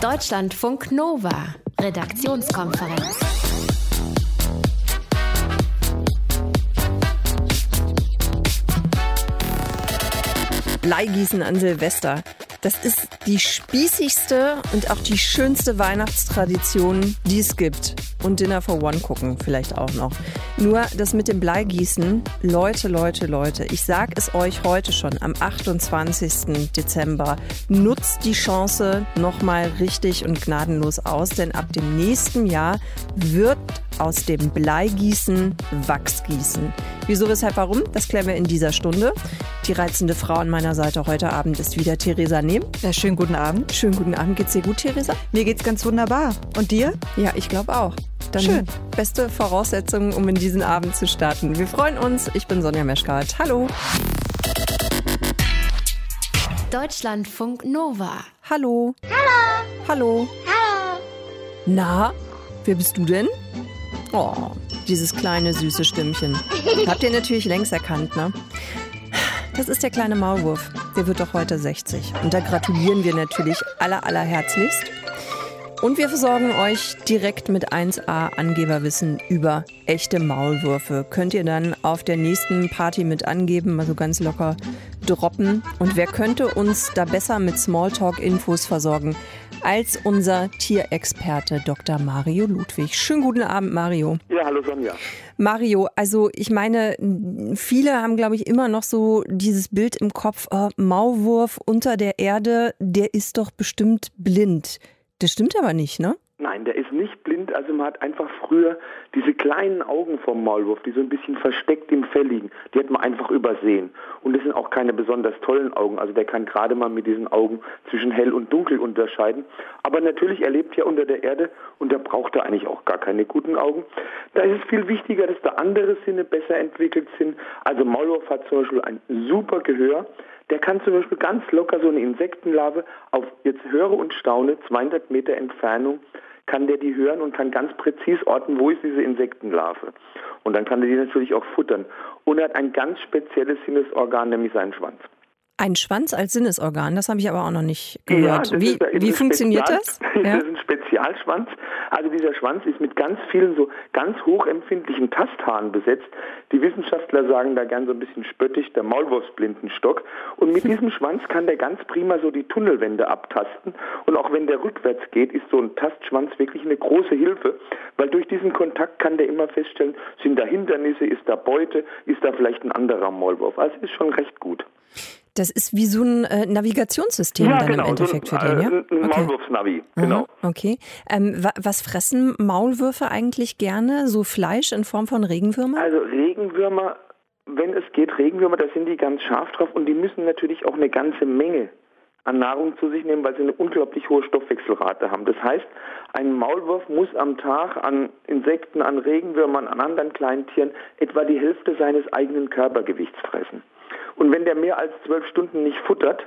Deutschlandfunk Nova, Redaktionskonferenz. Bleigießen an Silvester. Das ist die spießigste und auch die schönste Weihnachtstradition, die es gibt. Und Dinner for One gucken vielleicht auch noch. Nur das mit dem Bleigießen, Leute, Leute, Leute, ich sag es euch heute schon am 28. Dezember, nutzt die Chance nochmal richtig und gnadenlos aus, denn ab dem nächsten Jahr wird aus dem Bleigießen Wachsgießen. Wieso, weshalb, warum? Das klären wir in dieser Stunde. Die reizende Frau an meiner Seite heute Abend ist wieder Theresa Nehm. Ja, schönen guten Abend. Schönen guten Abend. Geht's dir gut, Theresa? Mir geht's ganz wunderbar. Und dir? Ja, ich glaube auch. Dann Schön. Beste Voraussetzungen, um in diesen Abend zu starten. Wir freuen uns. Ich bin Sonja Meschkat. Hallo. Deutschlandfunk Nova. Hallo. Hallo. Hallo. Hallo. Na, wer bist du denn? Oh, dieses kleine süße Stimmchen. Habt ihr natürlich längst erkannt, ne? Das ist der kleine Maulwurf. Der wird doch heute 60. Und da gratulieren wir natürlich aller, allerherzlichst. Und wir versorgen euch direkt mit 1a Angeberwissen über echte Maulwürfe. Könnt ihr dann auf der nächsten Party mit angeben, also ganz locker droppen. Und wer könnte uns da besser mit Smalltalk-Infos versorgen als unser Tierexperte Dr. Mario Ludwig. Schönen guten Abend, Mario. Ja, hallo Sonja. Mario, also ich meine, viele haben, glaube ich, immer noch so dieses Bild im Kopf, äh, Maulwurf unter der Erde, der ist doch bestimmt blind. Das stimmt aber nicht, ne? Nein, der ist nicht blind. Also man hat einfach früher diese kleinen Augen vom Maulwurf, die so ein bisschen versteckt im Fell liegen, die hat man einfach übersehen. Und das sind auch keine besonders tollen Augen. Also der kann gerade mal mit diesen Augen zwischen hell und dunkel unterscheiden. Aber natürlich, er lebt ja unter der Erde und da braucht er eigentlich auch gar keine guten Augen. Da ist es viel wichtiger, dass da andere Sinne besser entwickelt sind. Also Maulwurf hat zum Beispiel ein super Gehör. Der kann zum Beispiel ganz locker so eine Insektenlarve auf, jetzt höre und staune, 200 Meter Entfernung kann der die hören und kann ganz präzis orten, wo ist diese Insektenlarve. Und dann kann er die natürlich auch futtern. Und er hat ein ganz spezielles Sinnesorgan, nämlich seinen Schwanz. Ein Schwanz als Sinnesorgan, das habe ich aber auch noch nicht gehört. Ja, wie, wie funktioniert Spezial, das? Ja? Das ist ein Spezialschwanz. Also dieser Schwanz ist mit ganz vielen so ganz hochempfindlichen Tasthaaren besetzt. Die Wissenschaftler sagen da gern so ein bisschen spöttisch der Maulwurfsblindenstock. Und mit diesem Schwanz kann der ganz prima so die Tunnelwände abtasten. Und auch wenn der rückwärts geht, ist so ein Tastschwanz wirklich eine große Hilfe, weil durch diesen Kontakt kann der immer feststellen, sind da Hindernisse, ist da Beute, ist da vielleicht ein anderer Maulwurf. Also ist schon recht gut. Das ist wie so ein äh, Navigationssystem ja, dann genau, im Endeffekt so ein, für den, ja? Ein okay. Maulwurfsnavi, genau. Aha, okay. Ähm, wa was fressen Maulwürfe eigentlich gerne? So Fleisch in Form von Regenwürmern? Also Regenwürmer, wenn es geht, Regenwürmer, da sind die ganz scharf drauf und die müssen natürlich auch eine ganze Menge an Nahrung zu sich nehmen, weil sie eine unglaublich hohe Stoffwechselrate haben. Das heißt, ein Maulwurf muss am Tag an Insekten, an Regenwürmern, an anderen kleinen Tieren etwa die Hälfte seines eigenen Körpergewichts fressen. Und wenn der mehr als zwölf Stunden nicht futtert,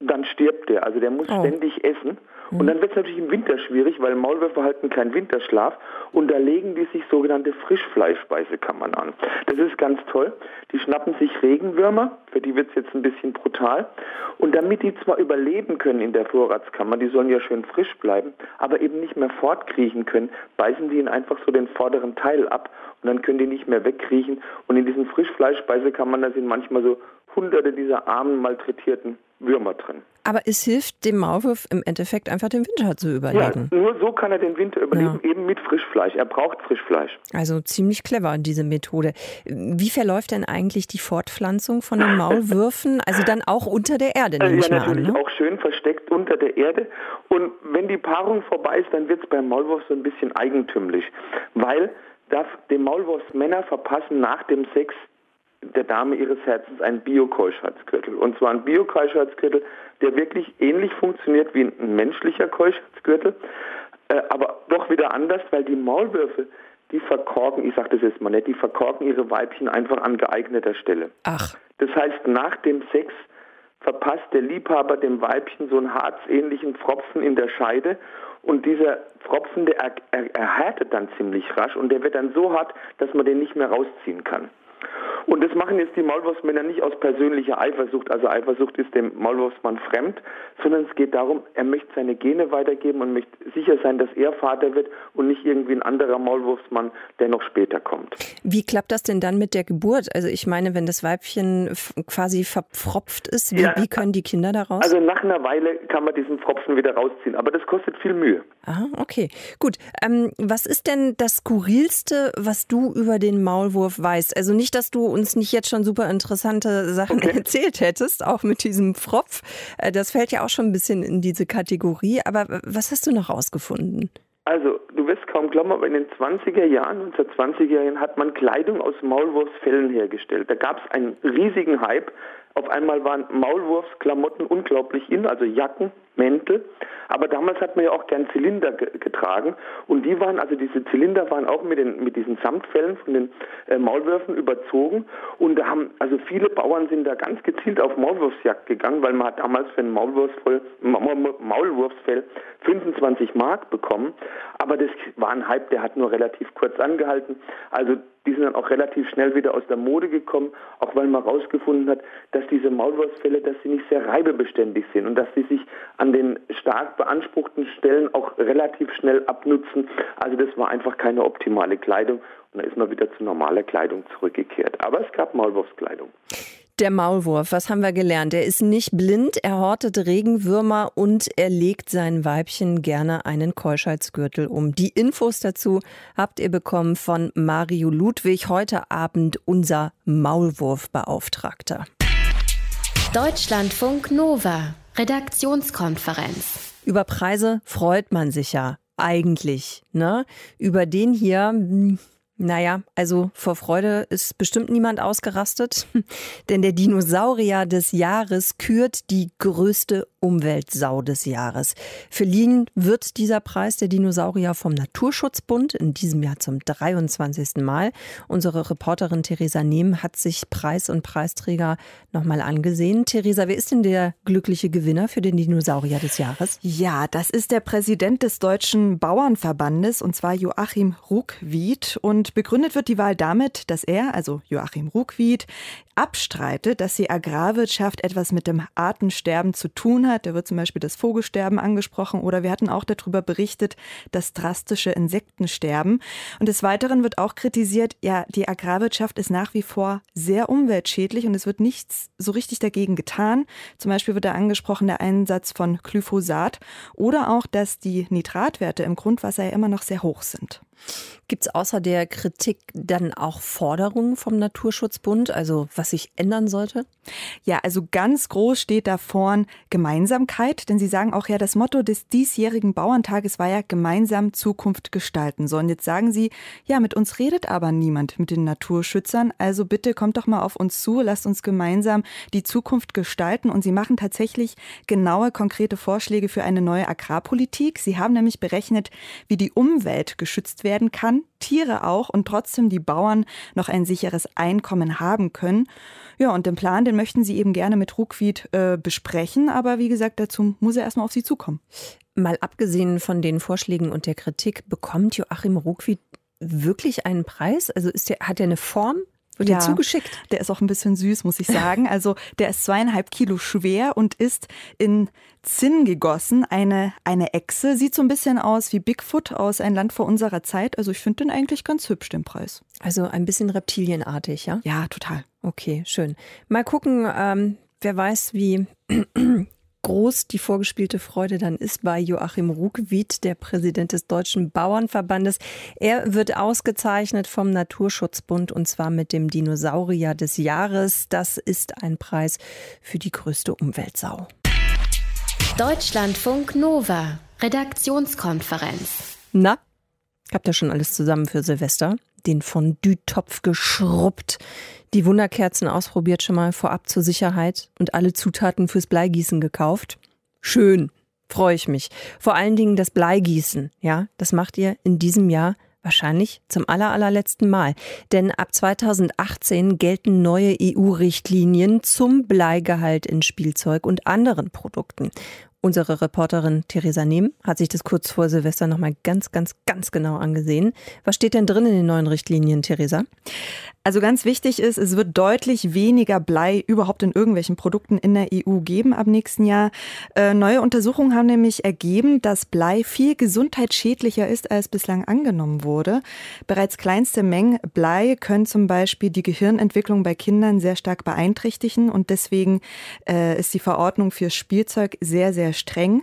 dann stirbt der. Also der muss oh. ständig essen. Und dann wird es natürlich im Winter schwierig, weil Maulwürfe halten keinen Winterschlaf und da legen die sich sogenannte Frischfleischspeiselkammern an. Das ist ganz toll. Die schnappen sich Regenwürmer, für die wird es jetzt ein bisschen brutal. Und damit die zwar überleben können in der Vorratskammer, die sollen ja schön frisch bleiben, aber eben nicht mehr fortkriechen können, beißen die ihnen einfach so den vorderen Teil ab und dann können die nicht mehr wegkriechen. Und in diesen Frischfleischspeiselkammern, da sind manchmal so hunderte dieser armen, malträtierten Würmer drin. Aber es hilft dem Maulwurf im Endeffekt einfach den Winter zu überleben. Ja, nur so kann er den Winter überleben, ja. eben mit Frischfleisch. Er braucht Frischfleisch. Also ziemlich clever, diese Methode. Wie verläuft denn eigentlich die Fortpflanzung von den Maulwürfen? Also dann auch unter der Erde, nehme ja, ich mal natürlich an. Ne? auch schön versteckt unter der Erde. Und wenn die Paarung vorbei ist, dann wird es beim Maulwurf so ein bisschen eigentümlich. Weil das, dem Maulwurfsmänner verpassen nach dem Sex der Dame ihres Herzens einen Bio-Keuschheitsgürtel. Und zwar ein Bio-Keuschheitsgürtel, der wirklich ähnlich funktioniert wie ein menschlicher Keuschheitsgürtel, äh, aber doch wieder anders, weil die Maulwürfe, die verkorken, ich sage das jetzt mal nicht, die verkorken ihre Weibchen einfach an geeigneter Stelle. Ach. Das heißt, nach dem Sex verpasst der Liebhaber dem Weibchen so einen harzähnlichen Pfropfen in der Scheide und dieser Pfropfen, der er, er, erhärtet dann ziemlich rasch und der wird dann so hart, dass man den nicht mehr rausziehen kann. Und das machen jetzt die Maulwurfsmänner nicht aus persönlicher Eifersucht. Also Eifersucht ist dem Maulwurfsmann fremd, sondern es geht darum, er möchte seine Gene weitergeben und möchte sicher sein, dass er Vater wird und nicht irgendwie ein anderer Maulwurfsmann, der noch später kommt. Wie klappt das denn dann mit der Geburt? Also ich meine, wenn das Weibchen quasi verpfropft ist, wie, ja. wie können die Kinder daraus? Also nach einer Weile kann man diesen Pfropfen wieder rausziehen, aber das kostet viel Mühe. Aha, okay. Gut. Ähm, was ist denn das Skurrilste, was du über den Maulwurf weißt? Also nicht, dass du uns nicht jetzt schon super interessante Sachen okay. erzählt hättest, auch mit diesem Pfropf. Äh, das fällt ja auch schon ein bisschen in diese Kategorie. Aber was hast du noch rausgefunden? Also, du wirst kaum glauben, aber in den 20er Jahren, 1920er Jahren, hat man Kleidung aus Maulwurfsfällen hergestellt. Da gab es einen riesigen Hype. Auf einmal waren Maulwurfsklamotten unglaublich in, also Jacken, Mäntel. Aber damals hat man ja auch gern Zylinder getragen und die waren, also diese Zylinder waren auch mit, den, mit diesen Samtfällen von den äh, Maulwürfen überzogen und da haben, also viele Bauern sind da ganz gezielt auf Maulwurfsjagd gegangen, weil man hat damals für ein Maulwurfsfell, Maulwurfsfell 25 Mark bekommen. Aber das war ein Hype, der hat nur relativ kurz angehalten. Also die sind dann auch relativ schnell wieder aus der Mode gekommen, auch weil man herausgefunden hat, dass diese Maulwurfsfälle, dass sie nicht sehr reibebeständig sind und dass sie sich an den stark beanspruchten Stellen auch relativ schnell abnutzen. Also das war einfach keine optimale Kleidung und da ist man wieder zu normaler Kleidung zurückgekehrt. Aber es gab Maulwurfskleidung. Der Maulwurf, was haben wir gelernt? Er ist nicht blind, er hortet Regenwürmer und er legt seinen Weibchen gerne einen Keuschheitsgürtel um. Die Infos dazu habt ihr bekommen von Mario Ludwig, heute Abend unser Maulwurfbeauftragter. Deutschlandfunk Nova, Redaktionskonferenz. Über Preise freut man sich ja eigentlich. Ne? Über den hier hm, naja, also vor Freude ist bestimmt niemand ausgerastet, denn der Dinosaurier des Jahres kürt die größte Umweltsau des Jahres. Verliehen wird dieser Preis der Dinosaurier vom Naturschutzbund in diesem Jahr zum 23. Mal. Unsere Reporterin Theresa Nehm hat sich Preis und Preisträger nochmal angesehen. Theresa, wer ist denn der glückliche Gewinner für den Dinosaurier des Jahres? Ja, das ist der Präsident des Deutschen Bauernverbandes und zwar Joachim Ruckwied. Und begründet wird die Wahl damit, dass er, also Joachim Ruckwied, abstreitet, dass die Agrarwirtschaft etwas mit dem Artensterben zu tun hat. Da wird zum Beispiel das Vogelsterben angesprochen oder wir hatten auch darüber berichtet, das drastische Insektensterben. Und des Weiteren wird auch kritisiert, ja, die Agrarwirtschaft ist nach wie vor sehr umweltschädlich und es wird nichts so richtig dagegen getan. Zum Beispiel wird da angesprochen der Einsatz von Glyphosat oder auch, dass die Nitratwerte im Grundwasser ja immer noch sehr hoch sind. Gibt es außer der Kritik dann auch Forderungen vom Naturschutzbund, also was sich ändern sollte? Ja, also ganz groß steht da vorn Gemeinsamkeit, denn Sie sagen auch ja, das Motto des diesjährigen Bauerntages war ja gemeinsam Zukunft gestalten. So, und jetzt sagen Sie, ja, mit uns redet aber niemand, mit den Naturschützern, also bitte kommt doch mal auf uns zu, lasst uns gemeinsam die Zukunft gestalten. Und Sie machen tatsächlich genaue, konkrete Vorschläge für eine neue Agrarpolitik. Sie haben nämlich berechnet, wie die Umwelt geschützt werden kann, Tiere auch und trotzdem die Bauern noch ein sicheres Einkommen haben können. Ja, und den Plan, den möchten Sie eben gerne mit Ruckwied äh, besprechen, aber wie gesagt, dazu muss er erstmal auf Sie zukommen. Mal abgesehen von den Vorschlägen und der Kritik, bekommt Joachim Ruckwied wirklich einen Preis? Also ist der, hat er eine Form? Wird ja, zugeschickt? Der ist auch ein bisschen süß, muss ich sagen. Also der ist zweieinhalb Kilo schwer und ist in Zinn gegossen. Eine, eine Echse. Sieht so ein bisschen aus wie Bigfoot aus Ein Land vor unserer Zeit. Also ich finde den eigentlich ganz hübsch, den Preis. Also ein bisschen reptilienartig, ja? Ja, total. Okay, schön. Mal gucken, ähm, wer weiß, wie groß die vorgespielte Freude dann ist bei Joachim Ruckwied, der Präsident des Deutschen Bauernverbandes. Er wird ausgezeichnet vom Naturschutzbund und zwar mit dem Dinosaurier des Jahres. Das ist ein Preis für die größte Umweltsau. Deutschlandfunk Nova, Redaktionskonferenz. Na, habt ihr schon alles zusammen für Silvester? Den Fondue-Topf geschrubbt, die Wunderkerzen ausprobiert schon mal vorab zur Sicherheit und alle Zutaten fürs Bleigießen gekauft. Schön, freue ich mich. Vor allen Dingen das Bleigießen, ja, das macht ihr in diesem Jahr wahrscheinlich zum allerallerletzten Mal. Denn ab 2018 gelten neue EU-Richtlinien zum Bleigehalt in Spielzeug und anderen Produkten. Unsere Reporterin Theresa Nehm hat sich das kurz vor Silvester nochmal ganz, ganz, ganz genau angesehen. Was steht denn drin in den neuen Richtlinien, Theresa? Also ganz wichtig ist, es wird deutlich weniger Blei überhaupt in irgendwelchen Produkten in der EU geben ab nächsten Jahr. Äh, neue Untersuchungen haben nämlich ergeben, dass Blei viel gesundheitsschädlicher ist, als bislang angenommen wurde. Bereits kleinste Mengen Blei können zum Beispiel die Gehirnentwicklung bei Kindern sehr stark beeinträchtigen und deswegen äh, ist die Verordnung für Spielzeug sehr, sehr streng.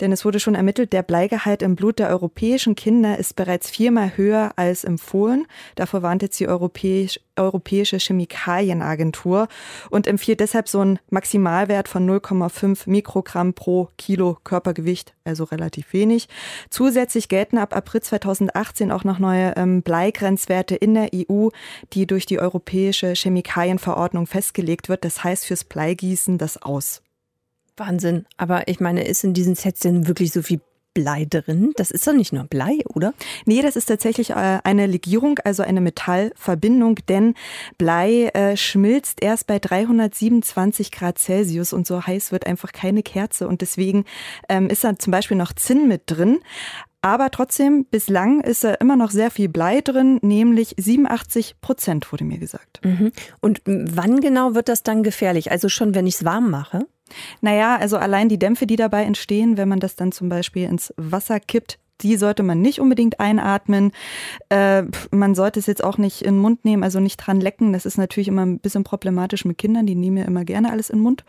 Denn es wurde schon ermittelt, der Bleigehalt im Blut der europäischen Kinder ist bereits viermal höher als empfohlen. Davor warnt jetzt die Europäisch, Europäische Chemikalienagentur und empfiehlt deshalb so einen Maximalwert von 0,5 Mikrogramm pro Kilo Körpergewicht, also relativ wenig. Zusätzlich gelten ab April 2018 auch noch neue ähm, Bleigrenzwerte in der EU, die durch die Europäische Chemikalienverordnung festgelegt wird. Das heißt fürs Bleigießen das aus. Wahnsinn. Aber ich meine, ist in diesen Sets denn wirklich so viel Blei drin? Das ist doch nicht nur Blei, oder? Nee, das ist tatsächlich äh, eine Legierung, also eine Metallverbindung, denn Blei äh, schmilzt erst bei 327 Grad Celsius und so heiß wird einfach keine Kerze und deswegen ähm, ist da zum Beispiel noch Zinn mit drin. Aber trotzdem, bislang ist da immer noch sehr viel Blei drin, nämlich 87 Prozent, wurde mir gesagt. Mhm. Und wann genau wird das dann gefährlich? Also schon, wenn ich es warm mache? Naja, also allein die Dämpfe, die dabei entstehen, wenn man das dann zum Beispiel ins Wasser kippt, die sollte man nicht unbedingt einatmen. Äh, man sollte es jetzt auch nicht in den Mund nehmen, also nicht dran lecken. Das ist natürlich immer ein bisschen problematisch mit Kindern, die nehmen ja immer gerne alles in den Mund.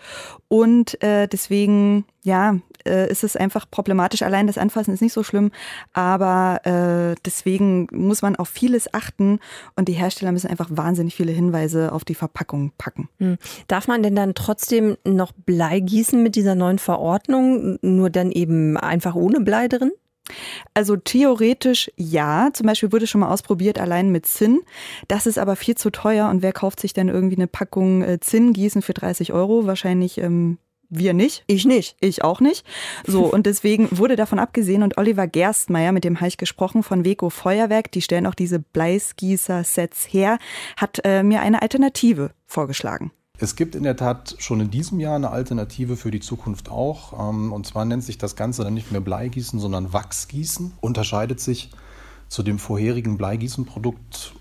Und äh, deswegen, ja, äh, ist es einfach problematisch. Allein das Anfassen ist nicht so schlimm, aber äh, deswegen muss man auf vieles achten und die Hersteller müssen einfach wahnsinnig viele Hinweise auf die Verpackung packen. Hm. Darf man denn dann trotzdem noch Blei gießen mit dieser neuen Verordnung, nur dann eben einfach ohne Blei drin? Also theoretisch ja. Zum Beispiel wurde schon mal ausprobiert, allein mit Zinn. Das ist aber viel zu teuer. Und wer kauft sich denn irgendwie eine Packung äh, Zinn gießen für 30 Euro? Wahrscheinlich ähm, wir nicht. Ich nicht. Ich auch nicht. So, und deswegen wurde davon abgesehen und Oliver Gerstmeier, mit dem habe ich gesprochen, von Weco Feuerwerk, die stellen auch diese Bleisgießer-Sets her, hat äh, mir eine Alternative vorgeschlagen. Es gibt in der Tat schon in diesem Jahr eine Alternative für die Zukunft auch. Ähm, und zwar nennt sich das Ganze dann nicht mehr Bleigießen, sondern Wachsgießen. Unterscheidet sich zu dem vorherigen Bleigießenprodukt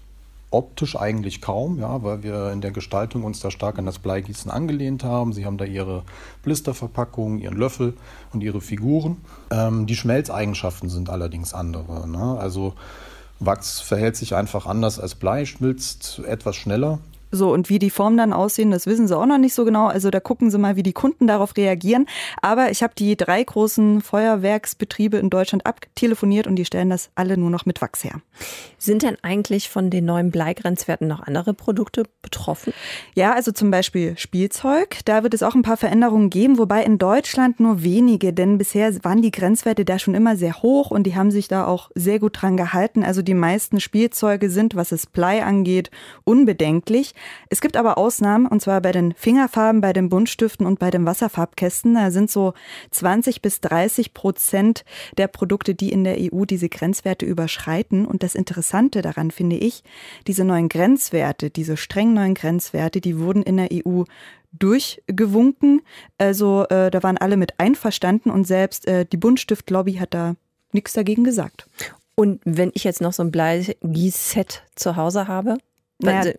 optisch eigentlich kaum, ja, weil wir in der Gestaltung uns da stark an das Bleigießen angelehnt haben. Sie haben da ihre Blisterverpackung, ihren Löffel und ihre Figuren. Ähm, die Schmelzeigenschaften sind allerdings andere. Ne? Also Wachs verhält sich einfach anders als Blei, schmilzt etwas schneller so, und wie die Formen dann aussehen, das wissen sie auch noch nicht so genau. Also da gucken sie mal, wie die Kunden darauf reagieren. Aber ich habe die drei großen Feuerwerksbetriebe in Deutschland abtelefoniert und die stellen das alle nur noch mit Wachs her. Sind denn eigentlich von den neuen Bleigrenzwerten noch andere Produkte betroffen? Ja, also zum Beispiel Spielzeug. Da wird es auch ein paar Veränderungen geben, wobei in Deutschland nur wenige, denn bisher waren die Grenzwerte da schon immer sehr hoch und die haben sich da auch sehr gut dran gehalten. Also die meisten Spielzeuge sind, was es Blei angeht, unbedenklich. Es gibt aber Ausnahmen, und zwar bei den Fingerfarben, bei den Buntstiften und bei den Wasserfarbkästen. Da sind so 20 bis 30 Prozent der Produkte, die in der EU diese Grenzwerte überschreiten. Und das Interessante daran finde ich, diese neuen Grenzwerte, diese streng neuen Grenzwerte, die wurden in der EU durchgewunken. Also äh, da waren alle mit einverstanden und selbst äh, die Buntstift-Lobby hat da nichts dagegen gesagt. Und wenn ich jetzt noch so ein Bleigießset zu Hause habe, naja,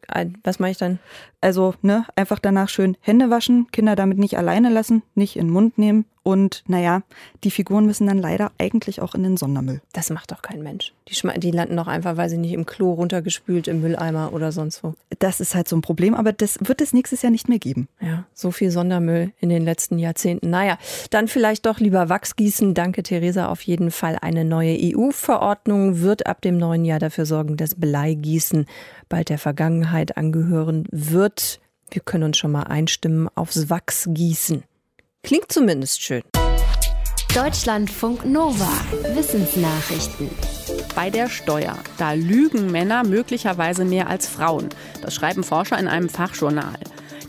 was mache ich dann? Also, ne, einfach danach schön Hände waschen, Kinder damit nicht alleine lassen, nicht in den Mund nehmen und naja, die Figuren müssen dann leider eigentlich auch in den Sondermüll. Das macht doch kein Mensch. Die, die landen doch einfach, weil sie nicht im Klo runtergespült, im Mülleimer oder sonst wo. Das ist halt so ein Problem, aber das wird es nächstes Jahr nicht mehr geben. Ja, so viel Sondermüll in den letzten Jahrzehnten. Naja, dann vielleicht doch lieber Wachs gießen. Danke, Theresa. Auf jeden Fall eine neue EU-Verordnung wird ab dem neuen Jahr dafür sorgen, dass Bleigießen bald der Vergangenheit angehören wird. Wir können uns schon mal einstimmen aufs Wachsgießen. Klingt zumindest schön. Deutschlandfunk Nova. Wissensnachrichten. Bei der Steuer. Da lügen Männer möglicherweise mehr als Frauen. Das schreiben Forscher in einem Fachjournal.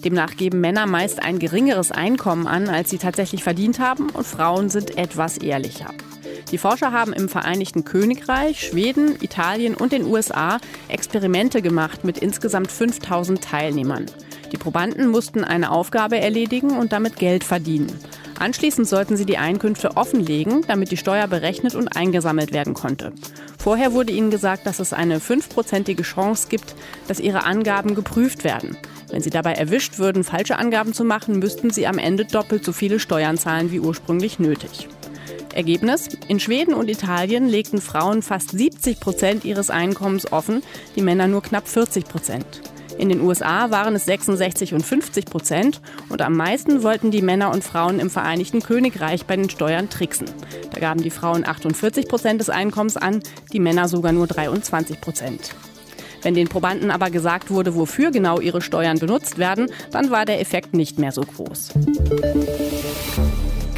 Demnach geben Männer meist ein geringeres Einkommen an, als sie tatsächlich verdient haben, und Frauen sind etwas ehrlicher. Die Forscher haben im Vereinigten Königreich, Schweden, Italien und den USA Experimente gemacht mit insgesamt 5000 Teilnehmern. Die Probanden mussten eine Aufgabe erledigen und damit Geld verdienen. Anschließend sollten sie die Einkünfte offenlegen, damit die Steuer berechnet und eingesammelt werden konnte. Vorher wurde ihnen gesagt, dass es eine fünfprozentige Chance gibt, dass ihre Angaben geprüft werden. Wenn sie dabei erwischt würden, falsche Angaben zu machen, müssten sie am Ende doppelt so viele Steuern zahlen wie ursprünglich nötig. Ergebnis? In Schweden und Italien legten Frauen fast 70 Prozent ihres Einkommens offen, die Männer nur knapp 40 Prozent. In den USA waren es 66 und 50 Prozent und am meisten wollten die Männer und Frauen im Vereinigten Königreich bei den Steuern tricksen. Da gaben die Frauen 48 Prozent des Einkommens an, die Männer sogar nur 23 Prozent. Wenn den Probanden aber gesagt wurde, wofür genau ihre Steuern benutzt werden, dann war der Effekt nicht mehr so groß.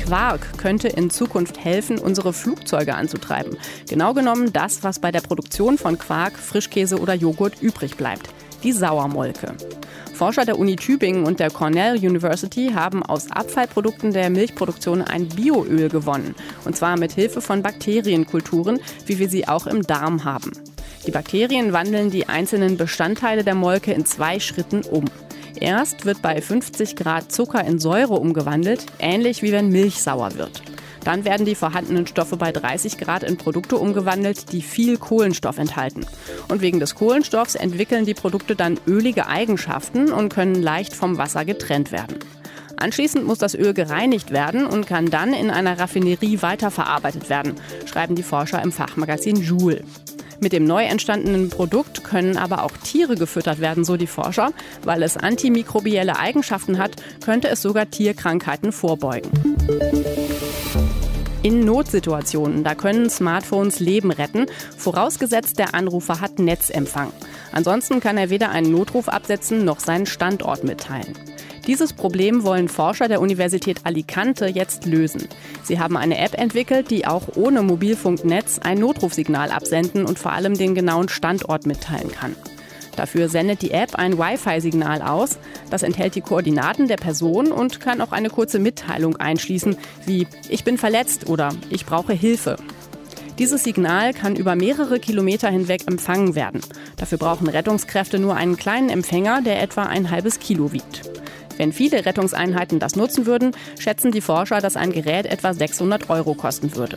Quark könnte in Zukunft helfen, unsere Flugzeuge anzutreiben. Genau genommen das, was bei der Produktion von Quark, Frischkäse oder Joghurt übrig bleibt die Sauermolke. Forscher der Uni Tübingen und der Cornell University haben aus Abfallprodukten der Milchproduktion ein Bioöl gewonnen. Und zwar mit Hilfe von Bakterienkulturen, wie wir sie auch im Darm haben. Die Bakterien wandeln die einzelnen Bestandteile der Molke in zwei Schritten um. Erst wird bei 50 Grad Zucker in Säure umgewandelt, ähnlich wie wenn Milch sauer wird. Dann werden die vorhandenen Stoffe bei 30 Grad in Produkte umgewandelt, die viel Kohlenstoff enthalten. Und wegen des Kohlenstoffs entwickeln die Produkte dann ölige Eigenschaften und können leicht vom Wasser getrennt werden. Anschließend muss das Öl gereinigt werden und kann dann in einer Raffinerie weiterverarbeitet werden, schreiben die Forscher im Fachmagazin Joule. Mit dem neu entstandenen Produkt können aber auch Tiere gefüttert werden, so die Forscher. Weil es antimikrobielle Eigenschaften hat, könnte es sogar Tierkrankheiten vorbeugen. In Notsituationen, da können Smartphones Leben retten, vorausgesetzt der Anrufer hat Netzempfang. Ansonsten kann er weder einen Notruf absetzen noch seinen Standort mitteilen. Dieses Problem wollen Forscher der Universität Alicante jetzt lösen. Sie haben eine App entwickelt, die auch ohne Mobilfunknetz ein Notrufsignal absenden und vor allem den genauen Standort mitteilen kann. Dafür sendet die App ein Wi-Fi-Signal aus. Das enthält die Koordinaten der Person und kann auch eine kurze Mitteilung einschließen, wie Ich bin verletzt oder Ich brauche Hilfe. Dieses Signal kann über mehrere Kilometer hinweg empfangen werden. Dafür brauchen Rettungskräfte nur einen kleinen Empfänger, der etwa ein halbes Kilo wiegt. Wenn viele Rettungseinheiten das nutzen würden, schätzen die Forscher, dass ein Gerät etwa 600 Euro kosten würde.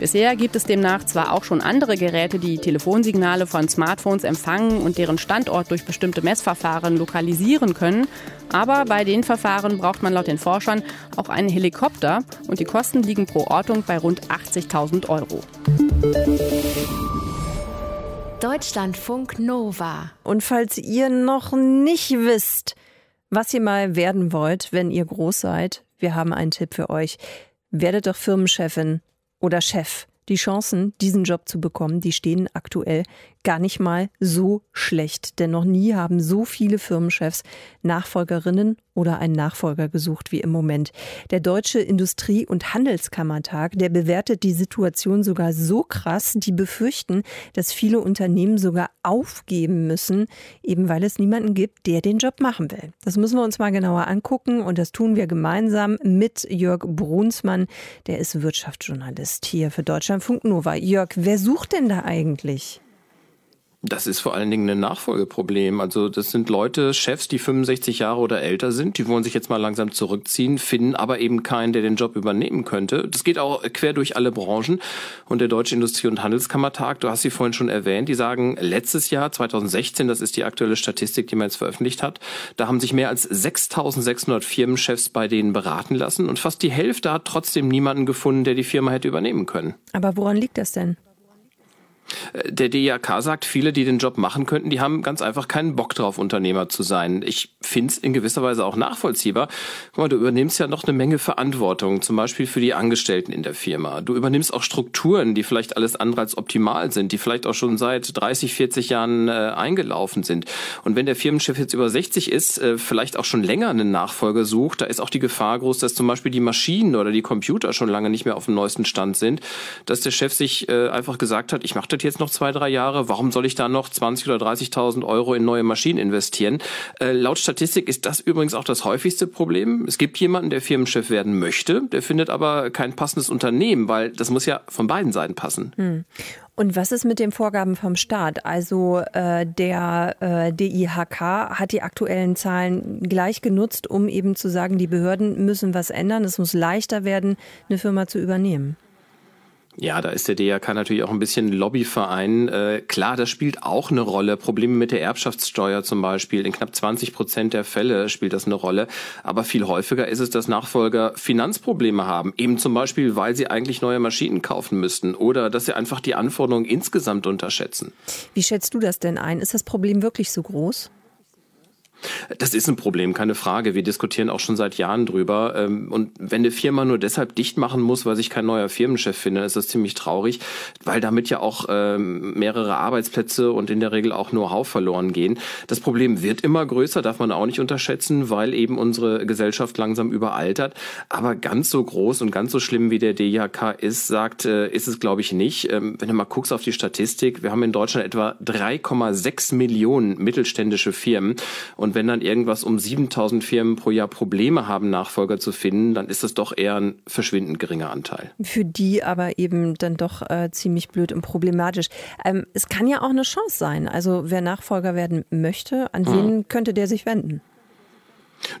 Bisher gibt es demnach zwar auch schon andere Geräte, die Telefonsignale von Smartphones empfangen und deren Standort durch bestimmte Messverfahren lokalisieren können, aber bei den Verfahren braucht man laut den Forschern auch einen Helikopter und die Kosten liegen pro Ortung bei rund 80.000 Euro. Deutschlandfunk Nova. Und falls ihr noch nicht wisst, was ihr mal werden wollt, wenn ihr groß seid, wir haben einen Tipp für euch. Werdet doch Firmenchefin oder Chef. Die Chancen, diesen Job zu bekommen, die stehen aktuell gar nicht mal so schlecht. Denn noch nie haben so viele Firmenchefs Nachfolgerinnen oder einen Nachfolger gesucht wie im Moment. Der Deutsche Industrie- und Handelskammertag, der bewertet die Situation sogar so krass, die befürchten, dass viele Unternehmen sogar aufgeben müssen, eben weil es niemanden gibt, der den Job machen will. Das müssen wir uns mal genauer angucken und das tun wir gemeinsam mit Jörg Brunsmann, der ist Wirtschaftsjournalist hier für Deutschlandfunk Nova. Jörg, wer sucht denn da eigentlich? Das ist vor allen Dingen ein Nachfolgeproblem. Also das sind Leute, Chefs, die 65 Jahre oder älter sind, die wollen sich jetzt mal langsam zurückziehen, finden aber eben keinen, der den Job übernehmen könnte. Das geht auch quer durch alle Branchen. Und der Deutsche Industrie- und Handelskammertag, du hast sie vorhin schon erwähnt, die sagen, letztes Jahr, 2016, das ist die aktuelle Statistik, die man jetzt veröffentlicht hat, da haben sich mehr als 6600 Firmenchefs bei denen beraten lassen und fast die Hälfte hat trotzdem niemanden gefunden, der die Firma hätte übernehmen können. Aber woran liegt das denn? Der DIHK sagt, viele, die den Job machen könnten, die haben ganz einfach keinen Bock drauf, Unternehmer zu sein. Ich finde es in gewisser Weise auch nachvollziehbar. Guck mal, du übernimmst ja noch eine Menge Verantwortung, zum Beispiel für die Angestellten in der Firma. Du übernimmst auch Strukturen, die vielleicht alles andere als optimal sind, die vielleicht auch schon seit 30, 40 Jahren äh, eingelaufen sind. Und wenn der Firmenchef jetzt über 60 ist, äh, vielleicht auch schon länger einen Nachfolger sucht, da ist auch die Gefahr groß, dass zum Beispiel die Maschinen oder die Computer schon lange nicht mehr auf dem neuesten Stand sind, dass der Chef sich äh, einfach gesagt hat, ich mache das läuft jetzt noch zwei, drei Jahre. Warum soll ich da noch 20 oder 30.000 Euro in neue Maschinen investieren? Äh, laut Statistik ist das übrigens auch das häufigste Problem. Es gibt jemanden, der Firmenchef werden möchte, der findet aber kein passendes Unternehmen, weil das muss ja von beiden Seiten passen. Hm. Und was ist mit den Vorgaben vom Staat? Also äh, der äh, DIHK hat die aktuellen Zahlen gleich genutzt, um eben zu sagen, die Behörden müssen was ändern. Es muss leichter werden, eine Firma zu übernehmen. Ja, da ist der DRK natürlich auch ein bisschen Lobbyverein. Äh, klar, das spielt auch eine Rolle. Probleme mit der Erbschaftssteuer zum Beispiel. In knapp 20 Prozent der Fälle spielt das eine Rolle. Aber viel häufiger ist es, dass Nachfolger Finanzprobleme haben. Eben zum Beispiel, weil sie eigentlich neue Maschinen kaufen müssten oder dass sie einfach die Anforderungen insgesamt unterschätzen. Wie schätzt du das denn ein? Ist das Problem wirklich so groß? Das ist ein Problem, keine Frage. Wir diskutieren auch schon seit Jahren drüber. Ähm, und wenn eine Firma nur deshalb dicht machen muss, weil sich kein neuer Firmenchef findet, ist das ziemlich traurig, weil damit ja auch ähm, mehrere Arbeitsplätze und in der Regel auch Know-how verloren gehen. Das Problem wird immer größer, darf man auch nicht unterschätzen, weil eben unsere Gesellschaft langsam überaltert. Aber ganz so groß und ganz so schlimm wie der DIHK ist, sagt, äh, ist es glaube ich nicht. Ähm, wenn du mal guckst auf die Statistik, wir haben in Deutschland etwa 3,6 Millionen mittelständische Firmen und und wenn dann irgendwas um 7000 Firmen pro Jahr Probleme haben, Nachfolger zu finden, dann ist das doch eher ein verschwindend geringer Anteil. Für die aber eben dann doch äh, ziemlich blöd und problematisch. Ähm, es kann ja auch eine Chance sein. Also wer Nachfolger werden möchte, an wen mhm. könnte der sich wenden?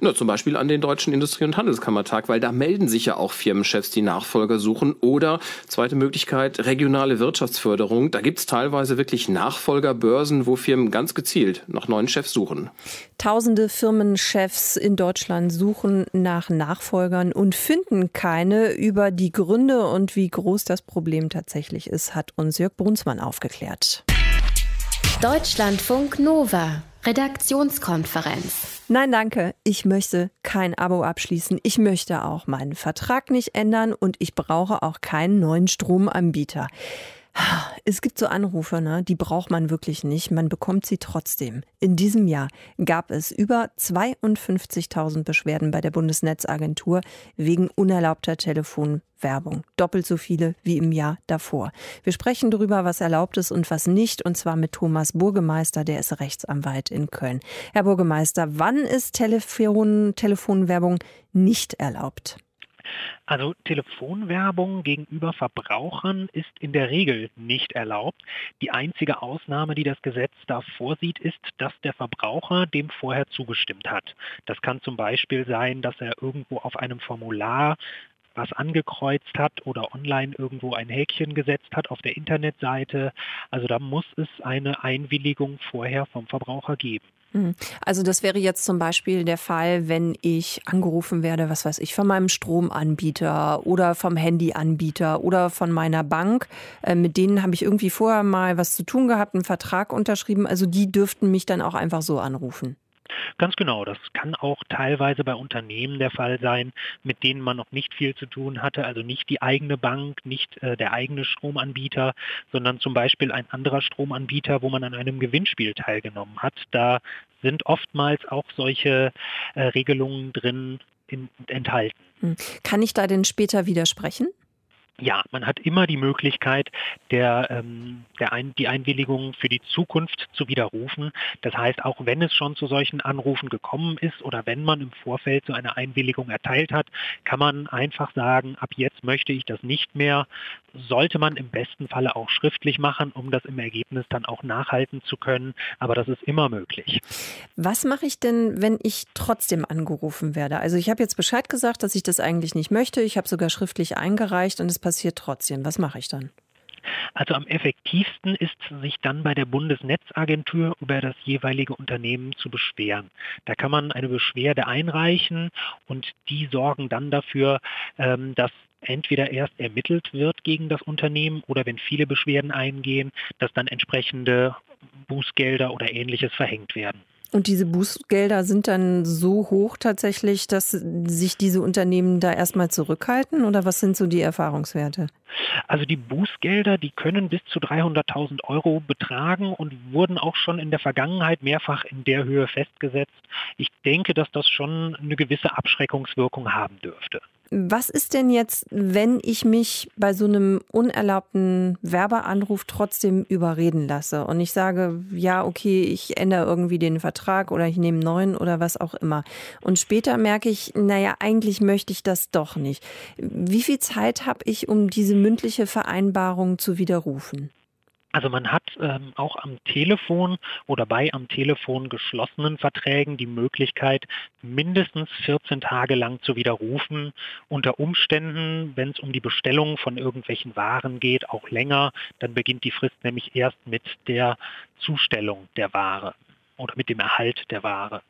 Na, zum Beispiel an den Deutschen Industrie- und Handelskammertag, weil da melden sich ja auch Firmenchefs, die Nachfolger suchen. Oder zweite Möglichkeit, regionale Wirtschaftsförderung. Da gibt's teilweise wirklich Nachfolgerbörsen, wo Firmen ganz gezielt nach neuen Chefs suchen. Tausende Firmenchefs in Deutschland suchen nach Nachfolgern und finden keine. Über die Gründe und wie groß das Problem tatsächlich ist, hat uns Jörg Brunsmann aufgeklärt. Deutschlandfunk Nova, Redaktionskonferenz. Nein, danke. Ich möchte kein Abo abschließen. Ich möchte auch meinen Vertrag nicht ändern und ich brauche auch keinen neuen Stromanbieter. Es gibt so Anrufe, ne, die braucht man wirklich nicht. Man bekommt sie trotzdem. In diesem Jahr gab es über 52.000 Beschwerden bei der Bundesnetzagentur wegen unerlaubter Telefonwerbung. Doppelt so viele wie im Jahr davor. Wir sprechen darüber, was erlaubt ist und was nicht, und zwar mit Thomas Burgemeister, der ist Rechtsanwalt in Köln. Herr Burgemeister, wann ist Telefon Telefonwerbung nicht erlaubt? Also Telefonwerbung gegenüber Verbrauchern ist in der Regel nicht erlaubt. Die einzige Ausnahme, die das Gesetz da vorsieht, ist, dass der Verbraucher dem vorher zugestimmt hat. Das kann zum Beispiel sein, dass er irgendwo auf einem Formular was angekreuzt hat oder online irgendwo ein Häkchen gesetzt hat auf der Internetseite. Also da muss es eine Einwilligung vorher vom Verbraucher geben. Hm. Also das wäre jetzt zum Beispiel der Fall, wenn ich angerufen werde, was weiß ich, von meinem Stromanbieter oder vom Handyanbieter oder von meiner Bank. Äh, mit denen habe ich irgendwie vorher mal was zu tun gehabt, einen Vertrag unterschrieben. Also die dürften mich dann auch einfach so anrufen. Ganz genau, das kann auch teilweise bei Unternehmen der Fall sein, mit denen man noch nicht viel zu tun hatte, also nicht die eigene Bank, nicht äh, der eigene Stromanbieter, sondern zum Beispiel ein anderer Stromanbieter, wo man an einem Gewinnspiel teilgenommen hat. Da sind oftmals auch solche äh, Regelungen drin in, enthalten. Hm. Kann ich da denn später widersprechen? Ja, man hat immer die Möglichkeit, der, ähm, der ein, die Einwilligung für die Zukunft zu widerrufen. Das heißt, auch wenn es schon zu solchen Anrufen gekommen ist oder wenn man im Vorfeld so eine Einwilligung erteilt hat, kann man einfach sagen, ab jetzt möchte ich das nicht mehr. Sollte man im besten Falle auch schriftlich machen, um das im Ergebnis dann auch nachhalten zu können. Aber das ist immer möglich. Was mache ich denn, wenn ich trotzdem angerufen werde? Also ich habe jetzt Bescheid gesagt, dass ich das eigentlich nicht möchte. Ich habe sogar schriftlich eingereicht und es passiert passiert trotzdem. Was mache ich dann? Also am effektivsten ist sich dann bei der Bundesnetzagentur über das jeweilige Unternehmen zu beschweren. Da kann man eine Beschwerde einreichen und die sorgen dann dafür, ähm, dass entweder erst ermittelt wird gegen das Unternehmen oder wenn viele Beschwerden eingehen, dass dann entsprechende Bußgelder oder ähnliches verhängt werden. Und diese Bußgelder sind dann so hoch tatsächlich, dass sich diese Unternehmen da erstmal zurückhalten? Oder was sind so die Erfahrungswerte? Also die Bußgelder, die können bis zu 300.000 Euro betragen und wurden auch schon in der Vergangenheit mehrfach in der Höhe festgesetzt. Ich denke, dass das schon eine gewisse Abschreckungswirkung haben dürfte. Was ist denn jetzt, wenn ich mich bei so einem unerlaubten Werbeanruf trotzdem überreden lasse und ich sage, ja, okay, ich ändere irgendwie den Vertrag oder ich nehme einen neuen oder was auch immer. Und später merke ich, naja, eigentlich möchte ich das doch nicht. Wie viel Zeit habe ich, um diese mündliche Vereinbarung zu widerrufen? Also man hat ähm, auch am Telefon oder bei am Telefon geschlossenen Verträgen die Möglichkeit, mindestens 14 Tage lang zu widerrufen. Unter Umständen, wenn es um die Bestellung von irgendwelchen Waren geht, auch länger. Dann beginnt die Frist nämlich erst mit der Zustellung der Ware oder mit dem Erhalt der Ware.